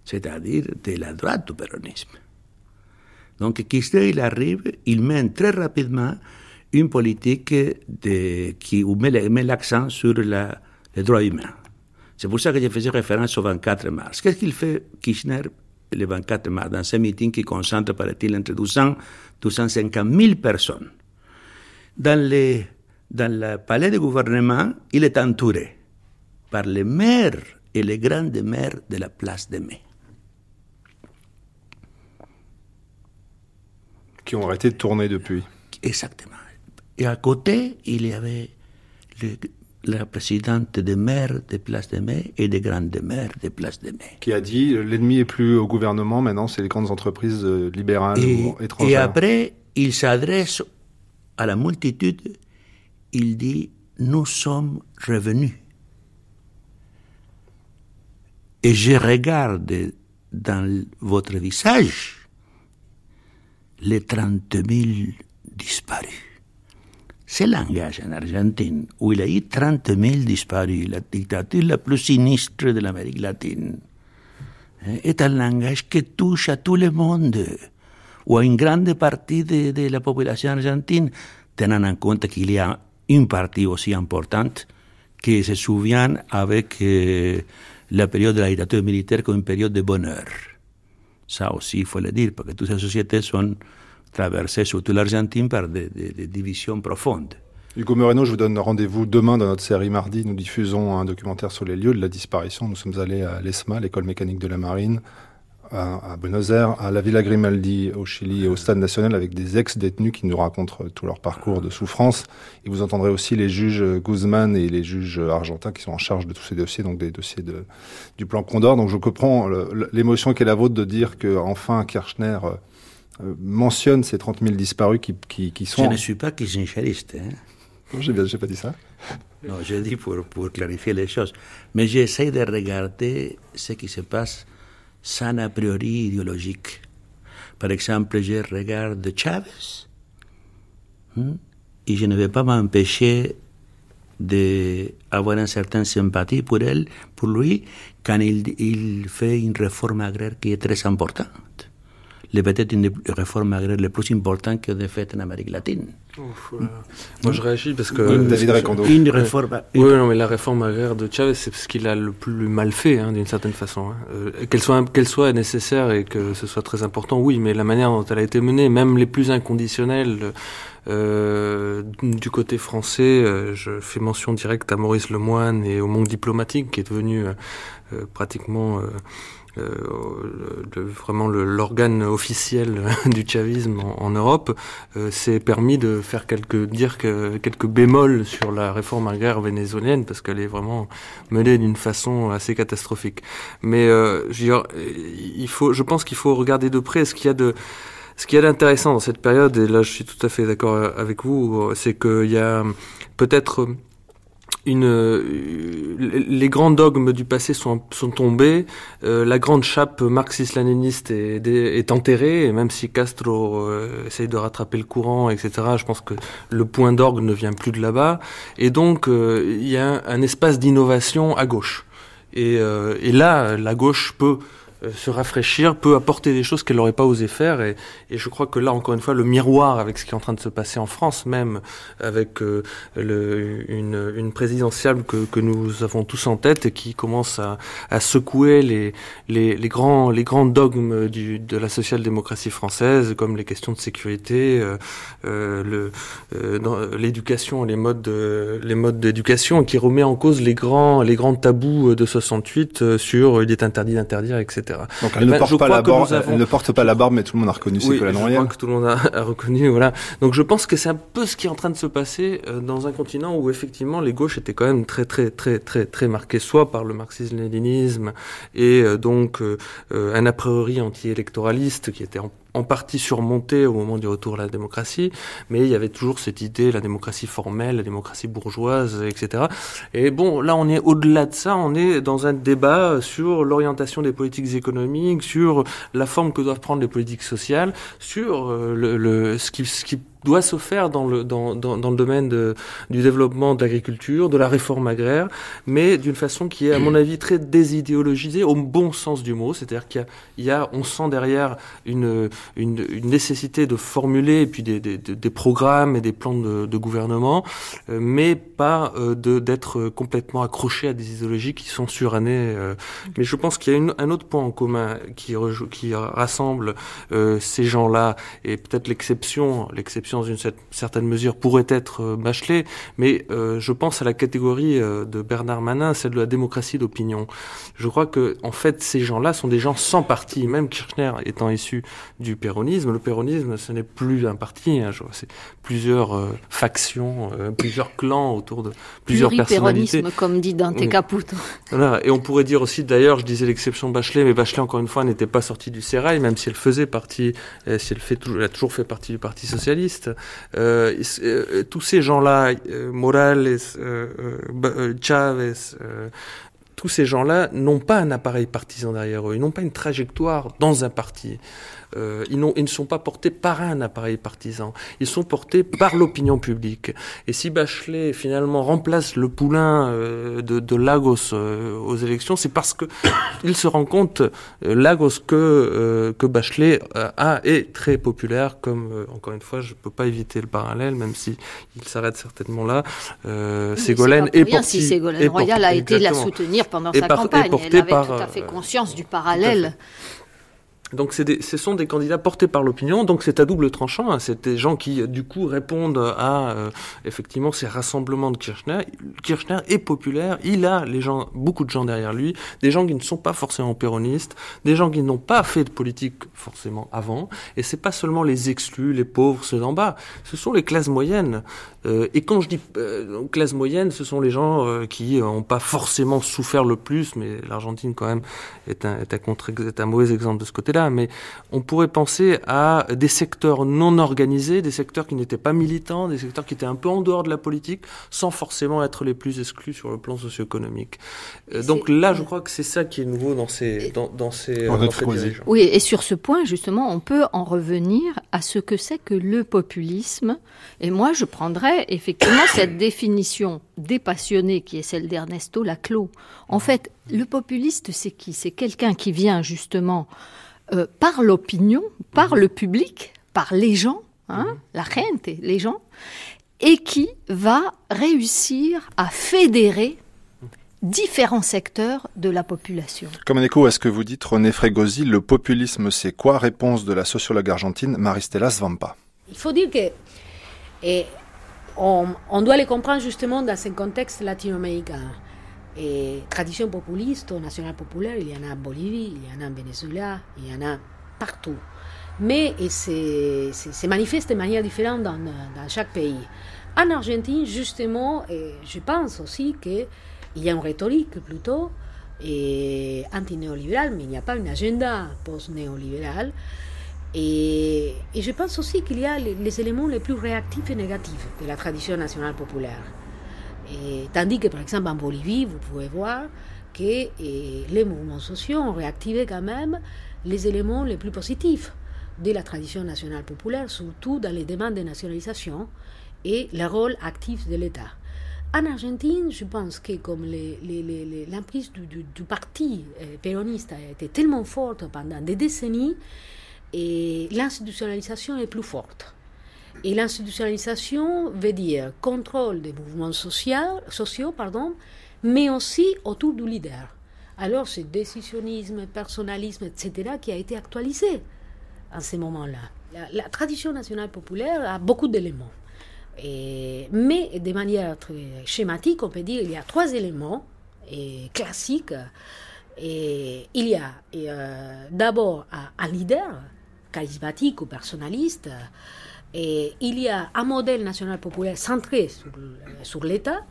c'est-à-dire de la droite du péronisme. Donc Kirchner, il arrive, il mène très rapidement une politique de, qui met l'accent sur la, les droits humains. C'est pour ça que je faisais référence au 24 mars. Qu'est-ce qu'il fait Kirchner le 24 mars dans ce meeting qui concentre, paraît-il, entre 200 250 000 personnes? Dans, les, dans le palais de gouvernement, il est entouré par les maires et les grandes maires de la place de Mai. Qui ont arrêté de tourner depuis. Exactement. Et à côté, il y avait le, la présidente des maires de Place de Mai et des grandes maires de Place de Mai. Qui a dit l'ennemi est plus au gouvernement, maintenant c'est les grandes entreprises euh, libérales et, ou étrangères. Et après, il s'adresse à la multitude, il dit Nous sommes revenus. Et je regarde dans votre visage les 30 000 disparus. C'est langage en Argentine, où il y a eu 30 000 disparus, la dictature la plus sinistre de l'Amérique latine, est un langage qui touche à tout le monde, ou à une grande partie de, de la population argentine, tenant en compte qu'il y a une partie aussi importante qui se souvient avec euh, la période de la dictature militaire comme une période de bonheur. Ça aussi, il faut le dire, parce que toutes ces sociétés sont traversées, surtout l'Argentine, par des, divisions profondes. Hugo Moreno, je vous donne rendez-vous demain dans notre série mardi. Nous diffusons un documentaire sur les lieux de la disparition. Nous sommes allés à l'ESMA, l'école mécanique de la marine, à, Buenos Aires, à la Villa Grimaldi au Chili et au Stade national avec des ex-détenus qui nous racontent tout leur parcours de souffrance. Et vous entendrez aussi les juges Guzman et les juges argentins qui sont en charge de tous ces dossiers, donc des dossiers du plan Condor. Donc je comprends l'émotion qui est la vôtre de dire que enfin Kirchner euh, mentionne ces 30 000 disparus qui, qui, qui sont... Je ne suis pas kirchneriste. Hein. Non, j'ai bien, j'ai pas dit ça. Non, je dis pour, pour clarifier les choses. Mais j'essaie de regarder ce qui se passe sans a priori idéologique. Par exemple, je regarde Chavez hein, et je ne vais pas m'empêcher d'avoir une certaine sympathie pour elle, pour lui, quand il, il fait une réforme agraire qui est très importante. Les peut-être une réforme agraire les plus importante que de fait en Amérique latine. Ouf, voilà. Moi, je réagis parce que. David Recondo. Une réforme. Oui, non, mais la réforme agraire de Chavez, c'est parce qu'il a le plus mal fait, hein, d'une certaine façon. Hein. Euh, qu'elle soit, qu'elle soit nécessaire et que ce soit très important, oui, mais la manière dont elle a été menée, même les plus inconditionnels, euh, du côté français, euh, je fais mention directe à Maurice Lemoine et au monde diplomatique, qui est devenu euh, pratiquement euh, le, vraiment l'organe officiel [LAUGHS] du chavisme en, en Europe, euh, s'est permis de faire quelques dire que, quelques bémols sur la réforme agraire vénézuélienne parce qu'elle est vraiment menée d'une façon assez catastrophique. Mais euh, je, dire, il faut, je pense qu'il faut regarder de près ce qu'il y a de ce qu'il y a d'intéressant dans cette période, et là je suis tout à fait d'accord avec vous, c'est qu'il y a peut-être une, les grands dogmes du passé sont, sont tombés, euh, la grande chape marxiste-léniniste est, est, enterrée, et même si Castro euh, essaye de rattraper le courant, etc., je pense que le point d'orgue ne vient plus de là-bas, et donc euh, il y a un, un espace d'innovation à gauche. Et, euh, et là, la gauche peut se rafraîchir, peut apporter des choses qu'elle n'aurait pas osé faire. Et, et, je crois que là, encore une fois, le miroir avec ce qui est en train de se passer en France, même avec euh, le, une, une, présidentielle que, que, nous avons tous en tête et qui commence à, à secouer les, les, les, grands, les grands dogmes du, de la social-démocratie française, comme les questions de sécurité, euh, euh, l'éducation, les modes, les modes d'éducation, qui remet en cause les grands, les grands tabous de 68 sur il est interdit d'interdire, etc. Donc elle, ne, porte pas la barbe, avons... elle ne porte pas la barbe, mais tout le monde a reconnu oui. Je crois que tout le monde a, a, [LAUGHS] reconnu, voilà. Donc je pense que c'est un peu ce qui est en train de se passer euh, dans un continent où effectivement les gauches étaient quand même très très très très très marquées soit par le marxisme-léninisme et euh, donc euh, un a priori anti-électoraliste qui était en en partie surmontée au moment du retour à la démocratie, mais il y avait toujours cette idée, la démocratie formelle, la démocratie bourgeoise, etc. Et bon, là, on est au-delà de ça, on est dans un débat sur l'orientation des politiques économiques, sur la forme que doivent prendre les politiques sociales, sur euh, le, le, ce qui, ce qui doit se faire dans le, dans, dans, dans le domaine de, du développement de l'agriculture, de la réforme agraire, mais d'une façon qui est, à mon avis, très désidéologisée au bon sens du mot. C'est-à-dire qu'il y, a, on sent derrière une, une, nécessité de formuler puis des, des, des, programmes et des plans de, gouvernement, euh, mais pas euh, d'être complètement accroché à des idéologies qui sont surannées. Euh. Mais je pense qu'il y a un autre point en commun qui, qui rassemble ces gens-là et peut-être l'exception, l'exception dans une certaine mesure pourrait être euh, Bachelet, mais euh, je pense à la catégorie euh, de Bernard Manin, celle de la démocratie d'opinion. Je crois que en fait ces gens-là sont des gens sans parti, même Kirchner étant issu du péronisme. Le péronisme, ce n'est plus un parti, hein, c'est plusieurs euh, factions, euh, plusieurs clans autour de plusieurs personnalités. comme dit Dante oui. Caputo. Voilà. Et on pourrait dire aussi, d'ailleurs, je disais l'exception Bachelet, mais Bachelet encore une fois n'était pas sortie du sérail, même si elle faisait partie, si elle fait, elle a toujours fait partie du Parti socialiste. Euh, euh, tous ces gens-là, euh, Morales, Chavez, tous ces gens-là n'ont pas un appareil partisan derrière eux, ils n'ont pas une trajectoire dans un parti. Euh, ils, ils, ne sont pas portés par un appareil partisan, ils sont portés par l'opinion publique. Et si Bachelet finalement remplace le poulain euh, de, de, Lagos euh, aux élections, c'est parce que [COUGHS] il se rend compte Lagos que que Bachelet a est très populaire, comme encore une fois, je peux pas éviter le parallèle, même si il s'arrête certainement là. Ségolène est porté. Si Ségolène Royal a été la soutenir pendant sa par, campagne, elle avait par, tout à fait conscience du parallèle. Donc ce sont des candidats portés par l'opinion, donc c'est à double tranchant. Hein. C'est des gens qui, du coup, répondent à euh, effectivement ces rassemblements de Kirchner. Kirchner est populaire, il a les gens, beaucoup de gens derrière lui, des gens qui ne sont pas forcément péronistes, des gens qui n'ont pas fait de politique forcément avant. Et c'est pas seulement les exclus, les pauvres, ceux d'en bas. Ce sont les classes moyennes. Euh, et quand je dis euh, classe moyenne, ce sont les gens euh, qui n'ont pas forcément souffert le plus, mais l'Argentine quand même est un, est un, contre, est un mauvais exemple de ce Mais on pourrait penser à des secteurs non organisés, des secteurs qui n'étaient pas militants, des secteurs qui étaient un peu en dehors de la politique, sans forcément être les plus exclus sur le plan socio-économique. Euh, donc là, je crois que c'est ça qui est nouveau dans ces, dans, dans ces, dans ces dirigeants. Oui, et sur ce point, justement, on peut en revenir à ce que c'est que le populisme. Et moi, je prendrais effectivement cette [COUGHS] définition dépassionnée qui est celle d'Ernesto Laclos. En fait, le populiste, c'est qui? C'est quelqu'un qui vient justement euh, par l'opinion, par le public, par les gens, hein, mhm. la gente, les gens, et qui va réussir à fédérer différents secteurs de la population. Comme un écho à ce que vous dites, René Frégosi, le populisme c'est quoi? Réponse de la sociologue argentine Maristela Svampa. Il faut dire que et on, on, doit les comprendre justement dans ce contexte latino-américain. Et tradition populiste, nationale populaire, il y en a en Bolivie, il y en a en Venezuela, il y en a partout. Mais c'est manifeste de manière différente dans, chaque pays. En Argentine, justement, je pense aussi qu'il y a une rhétorique plutôt anti-néolibérale, mais il n'y a pas une agenda post-néolibérale. Et, et, je pense aussi qu'il y a les, éléments les plus réactifs et négatifs de la tradition nationale populaire. Tandis que, par exemple, en Bolivie, vous pouvez voir que et, les mouvements sociaux ont réactivé quand même les éléments les plus positifs de la tradition nationale populaire, surtout dans les demandes de nationalisation et le rôle actif de l'État. En Argentine, je pense que comme l'emprise du, parti péroniste a été tellement forte pendant des décennies, et l'institutionnalisation est plus forte. Et l'institutionnalisation veut dire contrôle des mouvements sociaux, sociaux pardon, mais aussi autour du leader. Alors c'est décisionnisme, personnalisme, etc., qui a été actualisé en ce moment-là. La, tradition nationale populaire a beaucoup d'éléments. Mais de manière très schématique, on peut dire qu'il y a trois éléments classiques. Il y a euh, d'abord un, un leader, charismatique ou personnaliste. Et il y a un modèle national populaire centré sur, sur l'État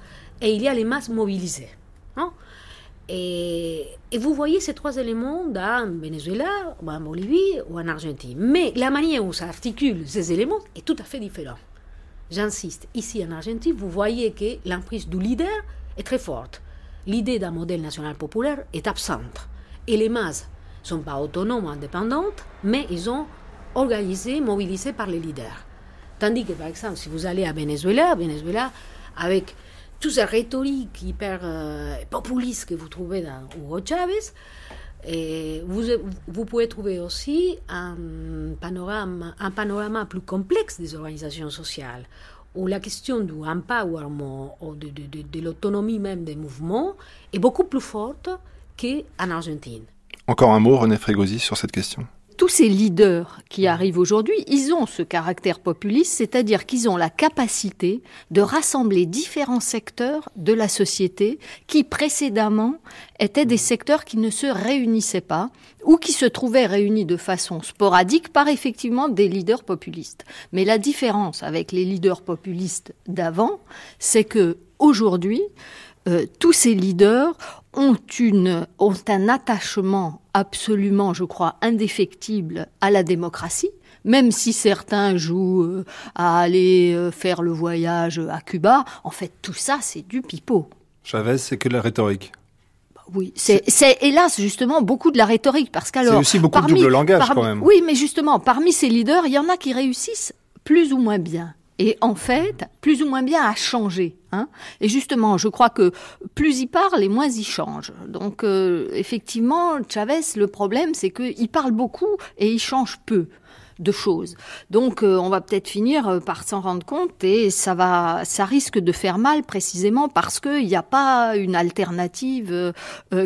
et il y a les masses mobilisées. Non Et, vous voyez ces trois éléments dans Venezuela, ou en Bolivie ou en Argentine. Mais la manière où ça articule ces éléments est tout à fait différente. J'insiste, ici en Argentine, vous voyez que l'emprise du leader est très forte. L'idée d'un modèle national populaire est absente. Et les masses ne sont pas autonomes, indépendantes, mais ils sont organisées, mobilisées par les leaders. Tandis que, par exemple, si vous allez à Venezuela, Venezuela, avec toute cette rhétorique hyper euh, populiste que vous trouvez dans Hugo Chavez, vous, pouvez trouver aussi un panorama, un panorama plus complexe des organisations sociales, où la question du empowerment ou de, de l'autonomie même des mouvements est beaucoup plus forte qu'en Argentine. Encore un mot, René Frégosi, sur cette question tous ces leaders qui arrivent aujourd'hui, ils ont ce caractère populiste, c'est-à-dire qu'ils ont la capacité de rassembler différents secteurs de la société qui précédemment étaient des secteurs qui ne se réunissaient pas ou qui se trouvaient réunis de façon sporadique par effectivement des leaders populistes. Mais la différence avec les leaders populistes d'avant, c'est que aujourd'hui, euh, tous ces leaders ont, une, ont un attachement absolument, je crois, indéfectible à la démocratie, même si certains jouent euh, à aller euh, faire le voyage à Cuba, en fait, tout ça, c'est du pipeau. Chavez, c'est que la rhétorique. Bah oui, c'est hélas justement beaucoup de la rhétorique parce qu'alors c'est aussi beaucoup de double langage quand même. Oui, mais justement parmi ces leaders, il y en a qui réussissent plus ou moins bien et en fait, plus ou moins bien à changer. Hein. Et justement, je crois que plus il parle et moins il change. Donc, euh, effectivement, Chavez, le problème, c'est qu'il parle beaucoup et il change peu de choses. Donc, euh, on va peut-être finir euh, par s'en rendre compte et ça va, ça risque de faire mal précisément parce qu'il n'y a pas une alternative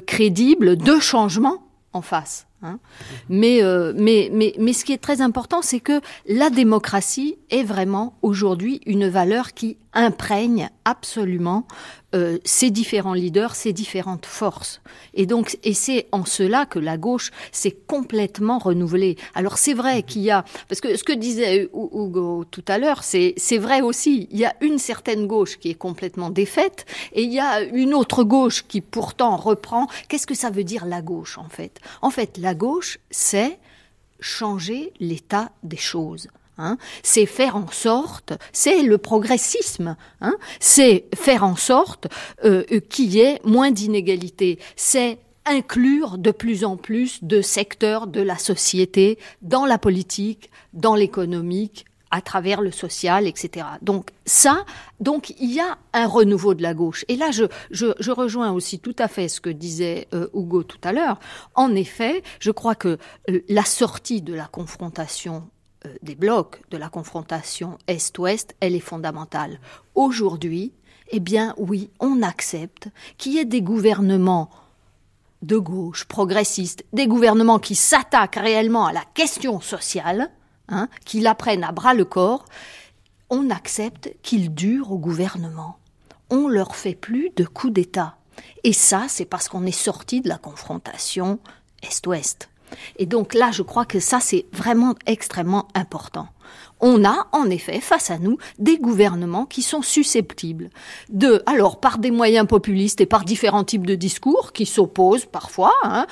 crédible de changement en face. Hein. Mais, euh, mais, mais, mais ce qui est très important, c'est que la démocratie est vraiment aujourd'hui une valeur qui imprègne absolument euh, ces différents leaders, ces différentes forces. Et donc, et c'est en cela que la gauche s'est complètement renouvelée. Alors c'est vrai qu'il y a, parce que ce que disait Hugo tout à l'heure, c'est c'est vrai aussi. Il y a une certaine gauche qui est complètement défaite, et il y a une autre gauche qui pourtant reprend. Qu'est-ce que ça veut dire la gauche en fait? En fait, la gauche, c'est changer l'état des choses. Hein, c'est faire en sorte, c'est le progressisme, hein, c'est faire en sorte euh, qu'il y ait moins d'inégalités, c'est inclure de plus en plus de secteurs de la société dans la politique, dans l'économique, à travers le social, etc. Donc ça, donc il y a un renouveau de la gauche. Et là, je, je, rejoins aussi tout à fait ce que disait euh, Hugo tout à l'heure. En effet, je crois que euh, la sortie de la confrontation euh, des blocs, de la confrontation Est-Ouest, elle est fondamentale. Aujourd'hui, eh bien oui, on accepte qu'il y ait des gouvernements de gauche, progressistes, des gouvernements qui s'attaquent réellement à la question sociale, hein, qui la prennent à bras le corps, on accepte qu'ils durent au gouvernement. On leur fait plus de coups d'État. Et ça, c'est parce qu'on est sorti de la confrontation Est-Ouest. Et donc là, je crois que ça, c'est vraiment extrêmement important on a en effet face à nous des gouvernements qui sont susceptibles de, alors par des moyens populistes et par différents types de discours qui s'opposent parfois, hein,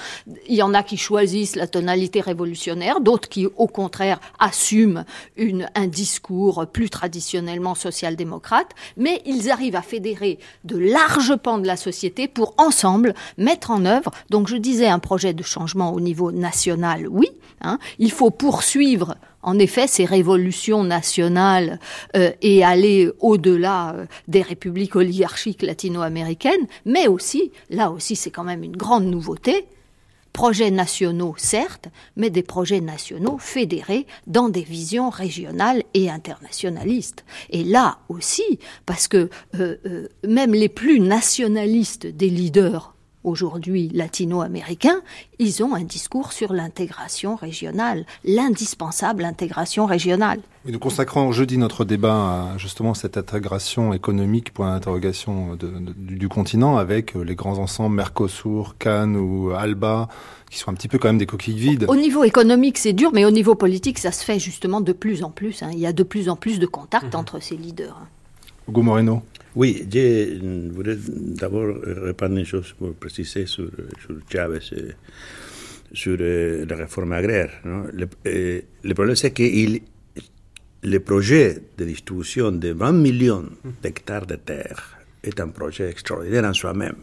il y en a qui choisissent la tonalité révolutionnaire, d'autres qui au contraire assument une, un discours plus traditionnellement social-démocrate, mais ils arrivent à fédérer de larges pans de la société pour ensemble mettre en œuvre, donc je disais un projet de changement au niveau national, oui, hein, il faut poursuivre en effet ces révolutions nationales euh, et aller au-delà euh, des républiques oligarchiques latino-américaines, mais aussi, là aussi c'est quand même une grande nouveauté, projets nationaux certes, mais des projets nationaux fédérés dans des visions régionales et internationalistes. Et là aussi, parce que euh, même les plus nationalistes des leaders aujourd'hui latino-américains, ils ont un discours sur l'intégration régionale, l'indispensable intégration régionale. Et nous consacrons jeudi notre débat à justement cette intégration économique, pour l'interrogation du, continent, avec les grands ensembles Mercosur, Cannes ou Alba, qui sont un petit peu quand même des coquilles vides. Au niveau économique, c'est dur, mais au niveau politique, ça se fait justement de plus en plus. Hein. Il y a de plus en plus de contacts mmh. entre ces leaders. Hugo Moreno Oui, je voudrais d'abord répondre une chose pour préciser sur, sur Chavez, et sur la réforme agraire. Le, le, problème, c'est que il, le projet de distribution de 20 millions d'hectares de terre est un projet extraordinaire en soi-même.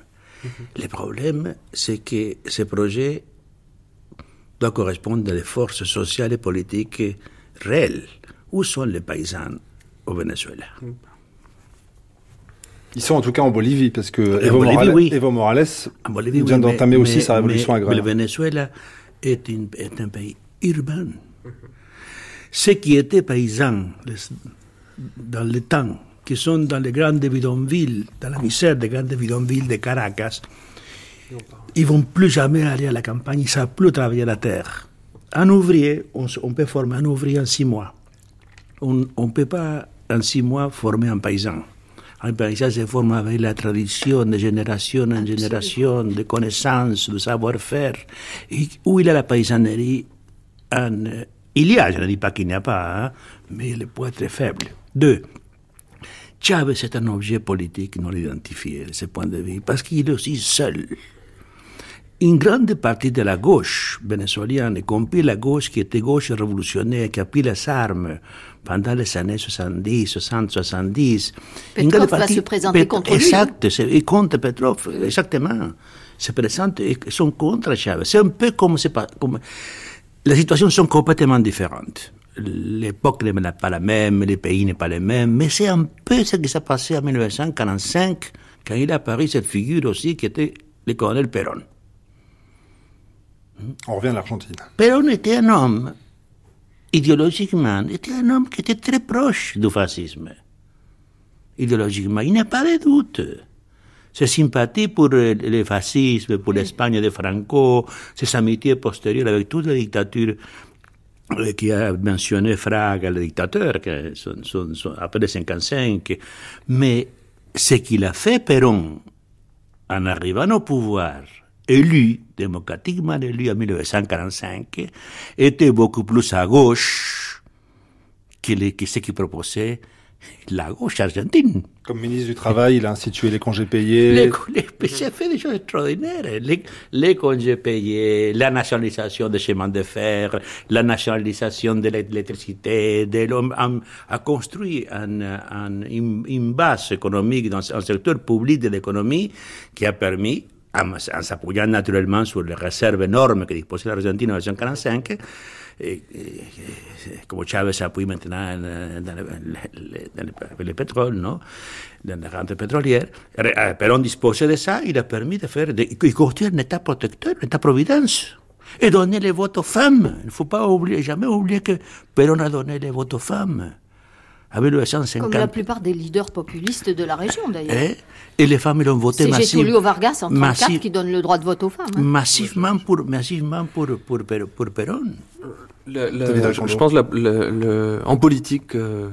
Le problème, c'est que ce projet doit correspondre à des forces sociales et politiques réelles. Où sont les paysans au Venezuela? Ils sont en tout cas en Bolivie, parce que Evo, Bolivie, Morales, oui. Evo Morales Bolivie, vient oui, d'entamer aussi sa révolution mais, agraire. Mais le Venezuela est, une, est un pays urbain. Ceux qui étaient paysans dans le temps, qui sont dans les grandes bidonvilles, dans la misère des grandes bidonvilles de Caracas, ils vont plus jamais aller à la campagne, ils ne savent plus travailler la terre. Un ouvrier, on, on, peut former un ouvrier en six mois. On ne peut pas en six mois former un paysan. Un paysan se forme avec la tradition de génération en génération, de connaissances, de savoir-faire. Où il a la paysannerie en, Il y a, je ne dis pas qu'il n'y a pas, hein, mais le poids est très faible. Deux, Chavez est un objet politique non identifié de ce point de vue, parce qu'il est aussi seul. Une grande partie de la gauche vénézuélienne, y compris la gauche qui était gauche révolutionnaire, qui a pris les armes pendant les années 70, 60, 70. Petrov va se présenter contre lui. Exact, contre Petrov, exactement. Se présente et sont contre Chavez. C'est un peu comme, pas, comme les situations sont complètement différentes. L'époque n'est pas la même, les pays n'est pas les mêmes, mais c'est un peu ce qui s'est passé en 1945, quand il a apparu cette figure aussi qui était le colonel Perón. On revient à l'Argentine. Perón était un homme, idéologiquement, était un homme qui était très proche du fascisme. Idéologiquement, il n'y a pas de doute ses sympathies pour le fascisme, pour l'Espagne de Franco, ses amitiés postérieures avec toutes les dictatures qui a mentionné Fraga, le dictateur, qui sont, sont, sont après 55. Mais ce qu'il a fait Perón, en arrivant au pouvoir, élu, démocratiquement élu en 1945, était beaucoup plus à gauche que, les, que ce qu'il proposait la gauche argentine. Comme ministre du Travail, il a institué les congés payés. Les, [LAUGHS] il a fait des choses extraordinaires. Les, les, congés payés, la nationalisation des chemins de fer, la nationalisation de l'électricité, de l'homme a, a, construit un, un, une, une, base économique dans un secteur public de l'économie qui a permis en, en s'appuyant naturellement sur les réserves énormes que disposait l'Argentine en 1945, et, et, comme Chavez appuie maintenant dans le, dans le, le pétrole, non? Dans les rentes pétrolières. Perón disposait de ça, il a permis de faire, de, de construire un État protecteur, un État-providence. Et donner les votes aux femmes. Il ne faut pas oublier, jamais oublier que Perón a donné les votes aux femmes. À 1950. Comme la plupart des leaders populistes de la région, d'ailleurs. Et, et, les femmes, ils ont voté massivement. C'est Getulio Vargas en 1934 qui donne le droit de vote aux femmes. Hein. Massivement, pour, massivement pour, pour, pour, pour Perón. Le, le, je pense le, en politique, euh,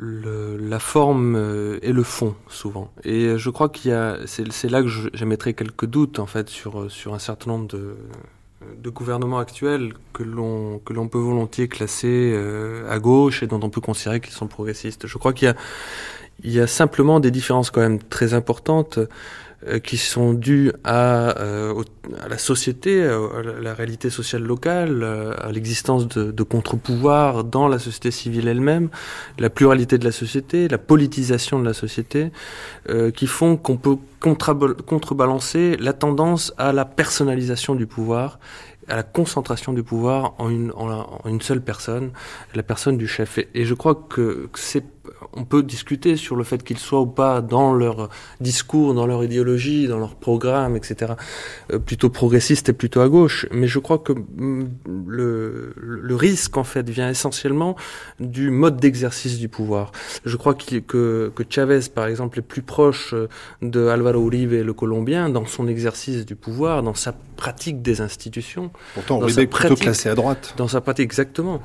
la forme euh, et le fond souvent. Et je crois qu'il y a, c'est là que j'émettrai quelques doutes en fait sur sur un certain nombre de de gouvernements actuels que l'on peut volontiers classer euh, à gauche et dont on peut considérer qu'ils sont progressistes. Je crois qu'il y a y a simplement des différences quand même très importantes qui sont dues à, euh, à la société, à la réalité sociale locale, à l'existence de, de contre-pouvoirs dans la société civile elle-même, la pluralité de la société, la politisation de la société, euh, qui font qu'on peut contrebalancer la tendance à la personnalisation du pouvoir à la concentration du pouvoir en une, en, une seule personne, la personne du chef. Et, je crois que c'est on peut discuter sur le fait qu'ils soient ou pas dans leur discours, dans leur idéologie, dans leur programme, etc., euh, plutôt progressiste et plutôt à gauche. Mais je crois que mm, le, le risque, en fait, vient essentiellement du mode d'exercice du pouvoir. Je crois que, que, que Chavez, par exemple, est plus proche de Alvaro Uribe, le Colombien, dans son exercice du pouvoir, dans sa pratique des institutions. Pourtant, Uribe est plutôt classé à droite. Dans sa pratique, exactement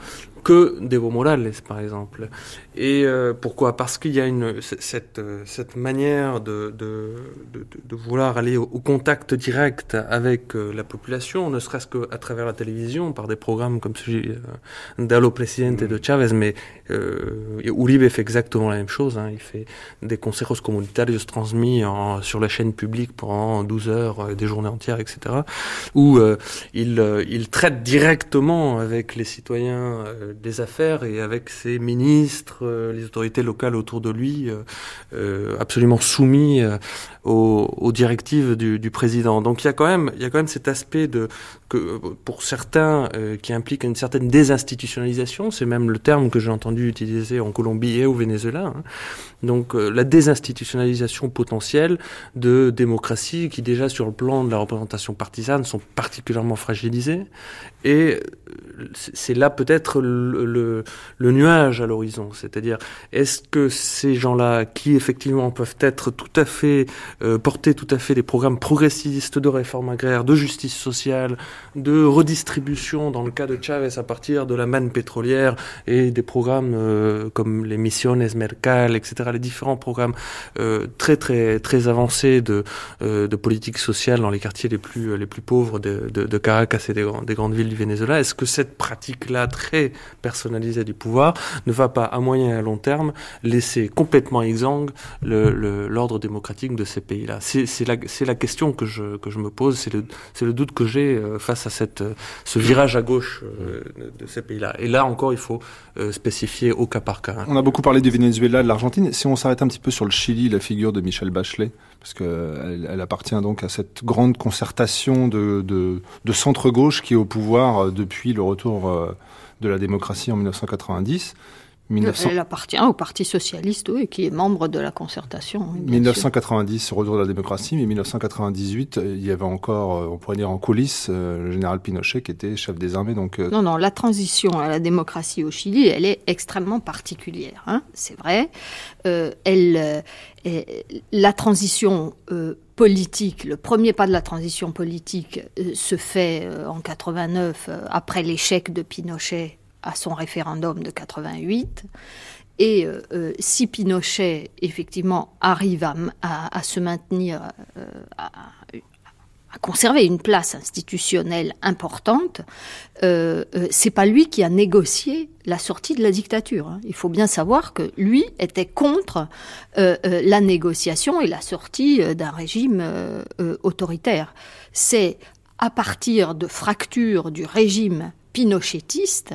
que d'Evo Morales, par exemple. Et euh, pourquoi? Parce qu'il y a une, cette, euh, cette manière de, de, de, de vouloir aller au, contact direct avec euh, la population, ne serait-ce qu'à travers la télévision, par des programmes comme celui d'Allo Presidente de Chavez, mais euh, Uribe fait exactement la même chose. Hein. Il fait des conseils communautaires transmis en, sur la chaîne publique pendant 12 heures, des journées entières, etc., où il, il traite directement avec les citoyens des affaires et avec ses ministres, euh, les autorités locales autour de lui, euh, euh, absolument soumis aux, directives du, président. Donc il y a quand même, il y a quand même cet aspect de que pour certains qui implique une certaine désinstitutionnalisation. C'est même le terme que j'ai entendu utiliser en Colombie et au Venezuela. Hein. Donc la désinstitutionnalisation potentielle de démocraties qui déjà sur le plan de la représentation partisane sont particulièrement fragilisées. Et c'est là peut-être le, le, nuage à l'horizon. C'est-à-dire, est-ce que ces gens-là, qui effectivement peuvent être tout à fait, euh, porter tout à fait des programmes progressistes de réforme agraire, de justice sociale, de redistribution, dans le cas de Chavez, à partir de la manne pétrolière et des programmes euh, comme les Missiones Mercal, etc., les différents programmes euh, très très très avancés de, euh, de politique sociale dans les quartiers les plus les plus pauvres de, Caracas et des grandes villes du Venezuela, est-ce que cette pratique-là très personnalisée du pouvoir ne va pas, à moyen et à long terme, laisser complètement exsangue l'ordre démocratique de ces pays-là C'est la, la question que je, que je me pose, c'est le, le doute que j'ai euh, face à cette, euh, ce virage à gauche euh, de ces pays-là. Et là encore, il faut spécifier au cas par cas. On a beaucoup parlé du Venezuela, de l'Argentine. Si on s'arrête un petit peu sur le Chili, la figure de Michel Bachelet, parce qu'elle elle appartient donc à cette grande concertation de, de, de centre-gauche qui est au pouvoir depuis le retour de la démocratie en 1990. Elle appartient au Parti socialiste, oui, qui est membre de la concertation. 1990, retour de la démocratie, mais 1998, il y avait encore, euh, on pourrait dire en coulisses, euh, le général Pinochet qui était chef des armées. Donc, euh, Non, non, la transition à la démocratie au Chili, elle est extrêmement particulière, hein, c'est vrai. elle, la transition politique, le premier pas de la transition politique se fait en 89 après l'échec de Pinochet à son référendum de 88. Et euh, euh, si Pinochet, effectivement, arrive à, se maintenir, euh, à, conserver une place institutionnelle importante, c'est pas lui qui a négocié la sortie de la dictature. Hein. Il faut bien savoir que lui était contre la négociation et la sortie d'un régime autoritaire. C'est à partir de fractures du régime pinochetiste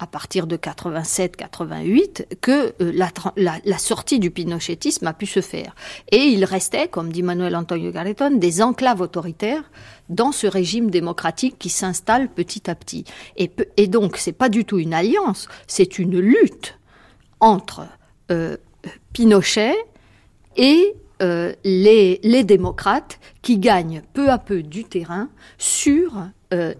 à partir de 87-88 que euh, la, sortie du pinochétisme a pu se faire. Et il restait, comme dit Manuel Antonio Garreton, des enclaves autoritaires dans ce régime démocratique qui s'installe petit à petit. Et, et donc, c'est pas du tout une alliance, c'est une lutte entre euh, Pinochet et euh, les, les, démocrates qui gagnent peu à peu du terrain sur euh,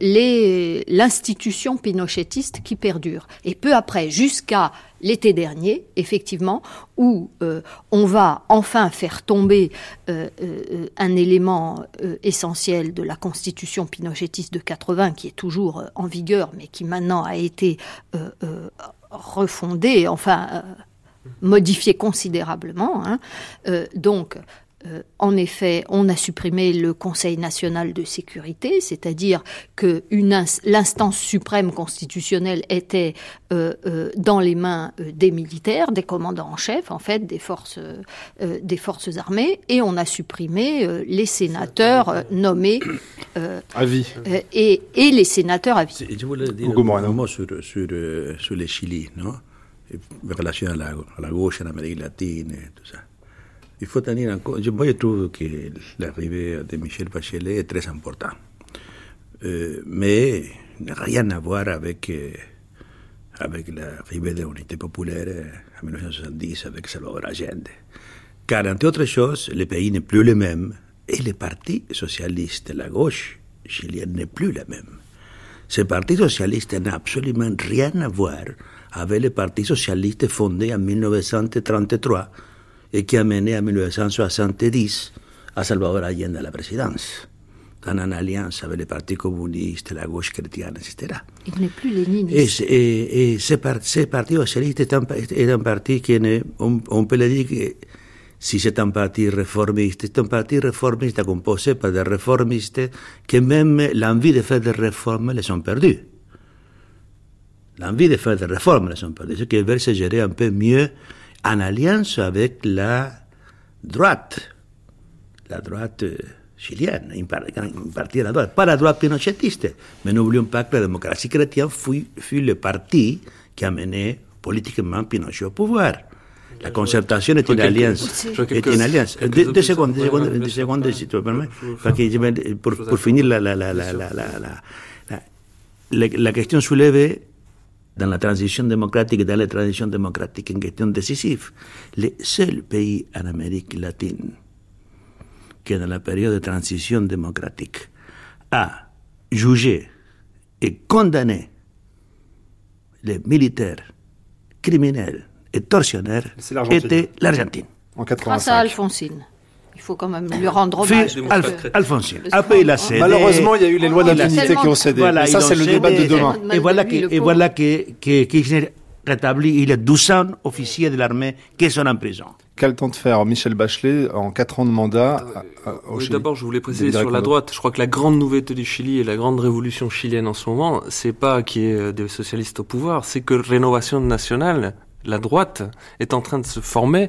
l'institution pinochetiste qui perdure. Et peu après, jusqu'à l'été dernier, effectivement, où euh, on va enfin faire tomber un élément essentiel de la constitution pinochetiste de 80 qui est toujours en vigueur, mais qui maintenant a été refondé, enfin modifié considérablement. Hein. Euh, donc, euh, en effet, on a supprimé le Conseil national de sécurité, c'est-à-dire que l'instance suprême constitutionnelle était euh, dans les mains des militaires, des commandants en chef, en fait, des forces, des forces armées, et on a supprimé les sénateurs nommés à vie et, et, les sénateurs à vie. Je voulais dire un mot sur, sur, sur le Chili, non? Relation à la, à la gauche en Amérique latine et tout ça. Il faut tenir en compte, moi je trouve que l'arrivée de Michel Bachelet est très important. Euh, mais rien à voir avec, avec l'arrivée de l'unité populaire en 1970 avec Salvador Allende. Car, entre autres choses, le pays n'est plus le même et le parti socialiste, la gauche chilienne n'est plus la même. Ce parti socialiste n'a absolument rien à voir avec le Parti socialiste fondé en 1933 et qui a mené en 1970 à Salvador Allende à la présidence. dans une alliance avec les partis communistes, la gauche chrétienne, etc. Il n'est plus léniniste. Et, et, et ce, parti, parti socialiste est un, est un parti qui, est, on, on, peut le dire que si c'est un parti réformiste, c'est un parti réformiste composé par des réformistes qui même l'envie de faire des réformes les ont perdus. L'envie de faire des réformes les ont perdus. Ce qui veulent se gérer un peu mieux en alliance avec la droite. La droite chilienne, une partie de la droite, pas la droite pinochetiste. Mais n'oublions pas que la démocratie chrétienne fut, fut le parti qui a mené politiquement Pinochet au pouvoir. La concertation est une alliance. Est une alliance. Deux, secondes, deux secondes, si tu me permets. Pour finir la, la, la, la, la, la, la, la question soulevée dans la transition démocratique et dans la transition démocratique, une question décisive. Les seuls pays en Amérique latine qui, dans la période de transition démocratique, a jugé et condamné les militaires criminels et tortionnaires était l'Argentine. En 85. Grâce à Alphonsine. Il faut quand même lui rendre hommage. Alf, Alphonsine. Après, il a cédé. Malheureusement, il y a eu les lois d'impunité qui ont cédé. Voilà, ça, c'est le débat de demain. Et voilà que, et voilà que, que Kirchner rétablit, il y a 200 officiers de l'armée qui sont en prison. Quel temps de faire Michel Bachelet en 4 ans de mandat oui, D'abord, je voulais préciser sur la droite, je crois que la grande nouveauté du Chili et la grande révolution chilienne en ce moment, c'est pas qu'il y ait des socialistes au pouvoir, c'est que Rénovation nationale, la droite, est en train de se former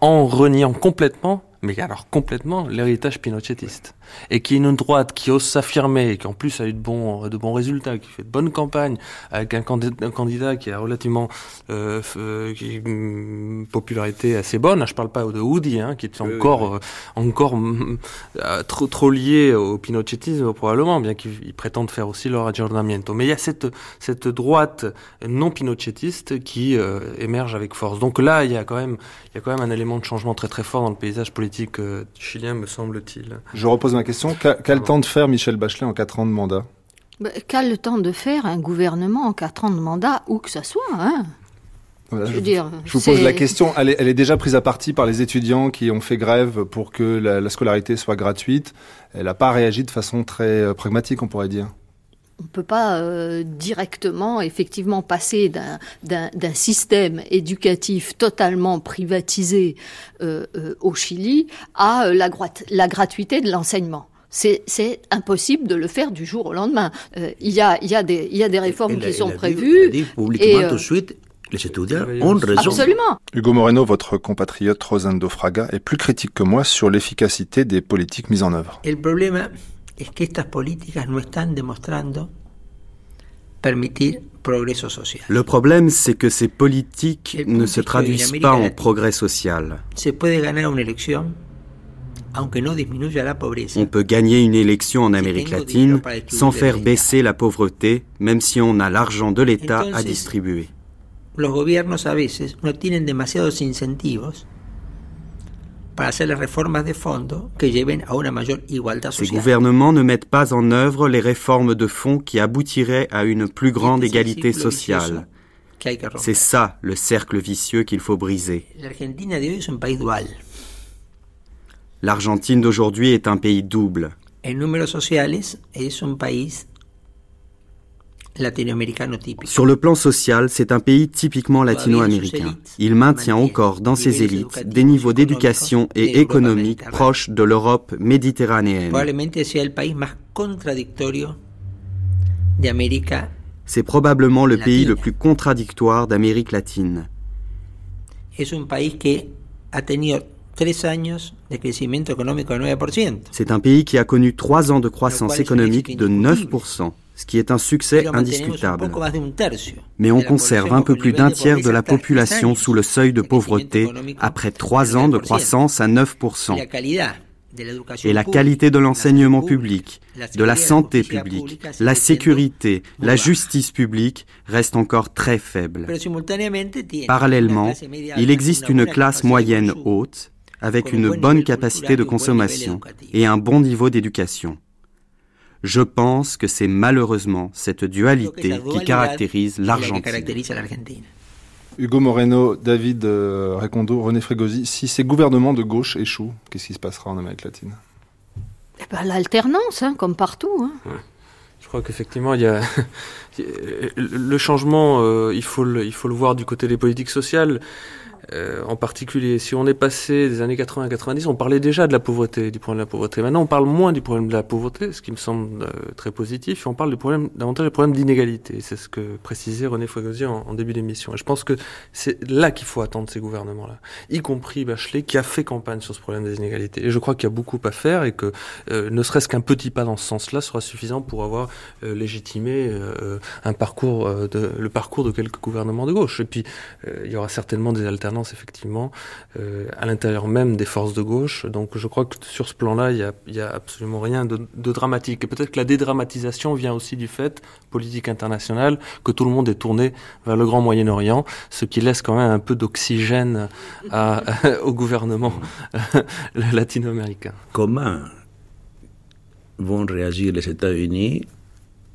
en reniant complètement mais alors complètement l'héritage pinochetiste. Et qui est une droite qui ose s'affirmer, et qui en plus a eu de bons, de bons résultats, qui fait de bonnes campagnes, avec un candidat, qui a relativement euh, euh qui, une popularité assez bonne. Je parle pas de Woody, hein, qui est encore, euh, encore mm, euh, trop, trop lié au pinochetisme probablement, bien qu'il prétende faire aussi leur aggiornamento. Mais il y a cette, cette droite non pinochetiste qui émerge avec force. Donc là, il y a quand même, il y a quand même un élément de changement très très fort dans le paysage politique chilien, me semble-t-il. Je repose ma question. Qu'a le temps de faire Michel Bachelet en 4 ans de mandat? Bah, Qu'a le temps de faire un gouvernement en 4 ans de mandat, où que ça soit hein? Je, veux dire, je vous pose la question, elle est, elle est, déjà prise à partie par les étudiants qui ont fait grève pour que la, scolarité soit gratuite. Elle n'a pas réagi de façon très euh, pragmatique, on pourrait dire on ne peut pas euh, directement, effectivement, passer d'un système éducatif totalement privatisé euh, euh, au Chili à la, la gratuité de l'enseignement. C'est impossible de le faire du jour au lendemain. Il y, a, y, a des, y a des réformes qui sont prévues. Dit, publiquement tout de suite, les étudiants ont raison. Absolument. Hugo Moreno, votre compatriote Rosendo Fraga, est plus critique que moi sur l'efficacité des politiques mises en œuvre. Le problème es que estas políticas no están demostrando permitir progreso social. Le problème, c'est que ces politiques ne se traduisent pas en progrès social. Se puede ganar una elección aunque no disminuya la pobreza. On peut gagner une élection en Amérique latine sans faire baisser la pauvreté, même si on a l'argent de l'État à distribuer. Los gobiernos a veces no tienen demasiados incentivos para hacer las reformas de fondo que lleven a una mayor igualdad social. Ces gouvernements ne mettent pas en œuvre les réformes de fond qui aboutiraient à une plus grande égalité sociale. C'est ça le cercle vicieux qu'il faut briser. L'Argentine d'aujourd'hui est un pays double. En números sociales es un país sur le plan social, c'est un pays typiquement latino-américain. Il maintient encore dans ses élites des niveaux d'éducation et économique proches de l'Europe méditerranéenne. C'est probablement le pays le plus contradictoire d'Amérique latine. C'est un pays qui a connu trois ans de croissance économique de 9% ce qui est un succès indiscutable. Mais on conserve un peu plus d'un tiers de la population sous le seuil de pauvreté après trois ans de croissance à 9%. Et la qualité de l'enseignement public, de la santé publique, la sécurité, la justice publique reste encore très faible. Parallèlement, il existe une classe moyenne haute avec une bonne capacité de consommation et un bon niveau d'éducation. Je pense que c'est malheureusement cette dualité qui caractérise l'Argentine. Hugo Moreno, David euh, Recondo, René Frégosi, si ces gouvernements de gauche échouent, qu'est-ce qui se passera en Amérique latine? Bah, l'alternance, hein, comme partout. Hein. Je crois qu'effectivement, il y a [LAUGHS] le changement, euh, il, faut le, il faut le voir du côté des politiques sociales. Euh, en particulier, si on est passé des années 80-90, on parlait déjà de la pauvreté, du problème de la pauvreté. Maintenant, on parle moins du problème de la pauvreté, ce qui me semble euh, très positif, et on parle du problème, davantage du problème d'inégalité. C'est ce que précisait René Frégosi en, début d'émission. Et je pense que c'est là qu'il faut attendre ces gouvernements-là, y compris Bachelet, qui a fait campagne sur ce problème des inégalités. Et je crois qu'il y a beaucoup à faire et que euh, ne serait-ce qu'un petit pas dans ce sens-là sera suffisant pour avoir légitimé un parcours, de, le parcours de quelques gouvernements de gauche. Et puis, il y aura certainement des alternatives effectivement, euh, à l'intérieur même des forces de gauche. Donc je crois que sur ce plan-là, il n'y a, absolument rien de, dramatique. Et peut-être que la dédramatisation vient aussi du fait, politique internationale, que tout le monde est tourné vers le Grand Moyen-Orient, ce qui laisse quand même un peu d'oxygène [LAUGHS] au gouvernement [LAUGHS] latino-américain. Comment vont réagir les États-Unis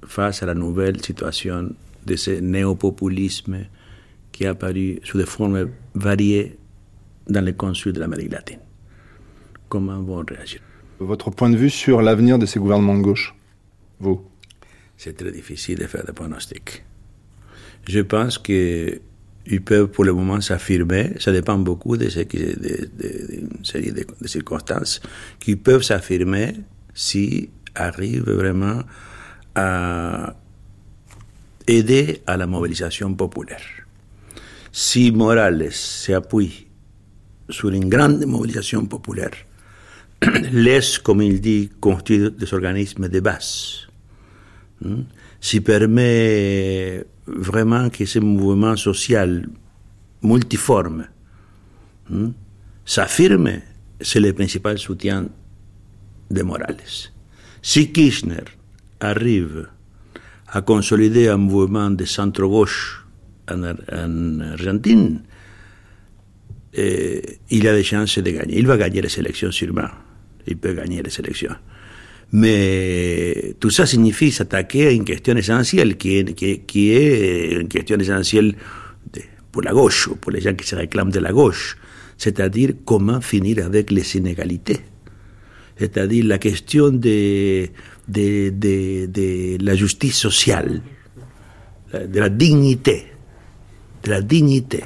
face à la nouvelle situation de ce néopopulisme qui est apparu sous des formes variées dans les consuls de l'Amérique latine. Comment vont réagir? Votre point de vue sur l'avenir de ces gouvernements de gauche Vous? C'est très difficile de faire des pronostics. Je pense qu'ils peuvent pour le moment s'affirmer, ça dépend beaucoup de, ce qui, de, de, série de, de circonstances, qu'ils peuvent s'affirmer si arrivent vraiment à aider à la mobilisation populaire. Si Morales se appuie sur une grande mobilisation populaire, [CLEARS THROAT] laisse, comme il dit, construire des organismes de base, hein, si permet vraiment que ce mouvement social multiforme hein, s'affirme, c'est le principal soutien de Morales. Si Kirchner arrive à consolider un mouvement de centre-gauche en, Argentine, eh, il a des chances de gagner. Il va gagner les élections sûrement. Il peut gagner les élections. Mais tout ça signifie s'attaquer à une question essentielle, qui est, qui, est une question essentielle pour la gauche, ou pour les gens qui se réclament de la gauche, c'est-à-dire comment finir avec les inégalités. C'est-à-dire la question de, de, la justice sociale, de la dignité de la dignité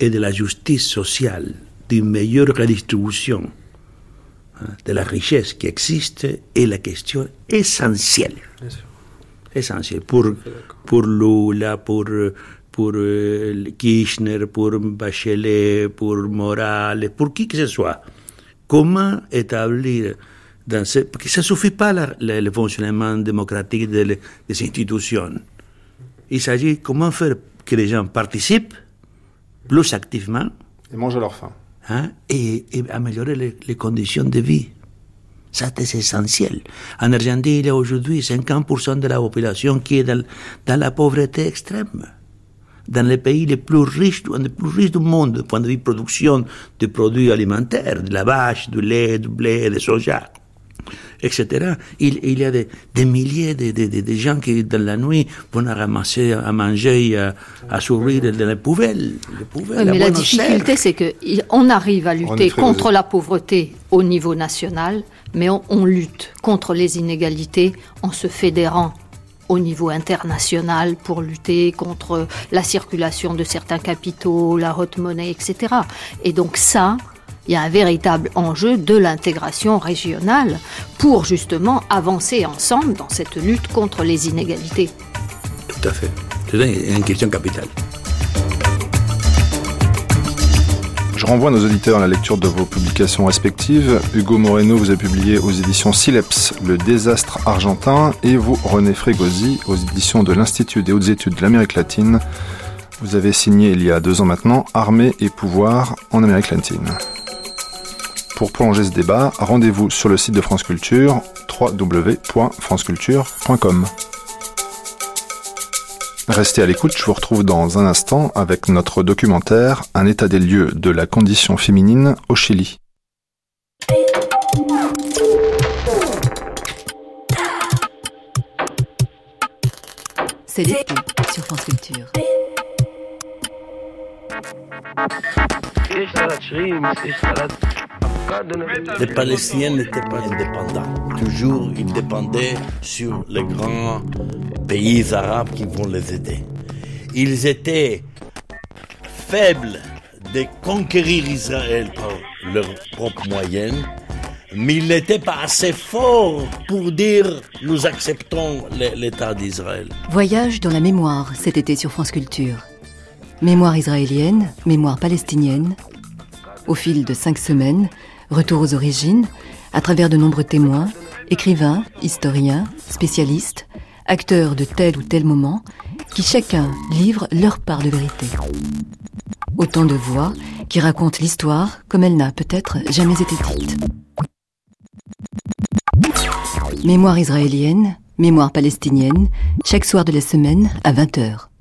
et de la justice sociale, d'une meilleure redistribution hein, de la richesse qui existe est la question essentielle. Essentielle pour, pour Lula, pour, pour euh, Kirchner, pour Bachelet, pour Morales, pour qui que ce soit. Comment établir dans ce... Parce que ça ne suffit pas le fonctionnement démocratique des, des institutions. Il s'agit comment faire que les gens participent plus activement. Et mangent leur faim. Hein, et, améliorer les, conditions de vie. Ça, c'est essentiel. En Argentine, il y a aujourd'hui 50% de la population qui est dans, dans, la pauvreté extrême. Dans les pays les plus riches, les plus riches du monde, du point de vue production de produits alimentaires, de la vache, du lait, du blé, du soja etc. Il, il y a des, des milliers de, de, de, gens qui, dans la nuit, vont ramasser à manger, à, à sourire dans les poubelles. Les poubelles mais la difficulté, c'est qu'on arrive à lutter contre la pauvreté au niveau national, mais on, on lutte contre les inégalités en se fédérant au niveau international pour lutter contre la circulation de certains capitaux, la haute monnaie, etc. Et donc ça, il y a un véritable enjeu de l'intégration régionale pour justement avancer ensemble dans cette lutte contre les inégalités. Tout à fait. C'est une question capitale. Je renvoie nos auditeurs à la lecture de vos publications respectives. Hugo Moreno, vous a publié aux éditions Sileps Le désastre argentin et vous, René Frégosi, aux éditions de l'Institut des hautes études de l'Amérique latine. Vous avez signé il y a deux ans maintenant Armée et pouvoir en Amérique latine. Pour prolonger ce débat, rendez-vous sur le site de France Culture, www.franceculture.com. Restez à l'écoute, je vous retrouve dans un instant avec notre documentaire Un état des lieux de la condition féminine au Chili. C'est l'été sur France Culture. Les Palestiniens n'étaient pas indépendants. Toujours, ils dépendaient sur les grands pays arabes qui vont les aider. Ils étaient faibles de conquérir Israël par leurs propres moyens, mais ils n'étaient pas assez forts pour dire nous acceptons l'État d'Israël. Voyage dans la mémoire cet été sur France Culture. Mémoire israélienne, mémoire palestinienne. Au fil de cinq semaines, retour aux origines, à travers de nombreux témoins, écrivains, historiens, spécialistes, acteurs de tel ou tel moment, qui chacun livre leur part de vérité. Autant de voix qui racontent l'histoire comme elle n'a peut-être jamais été dite. Mémoire israélienne, mémoire palestinienne, chaque soir de la semaine à 20h.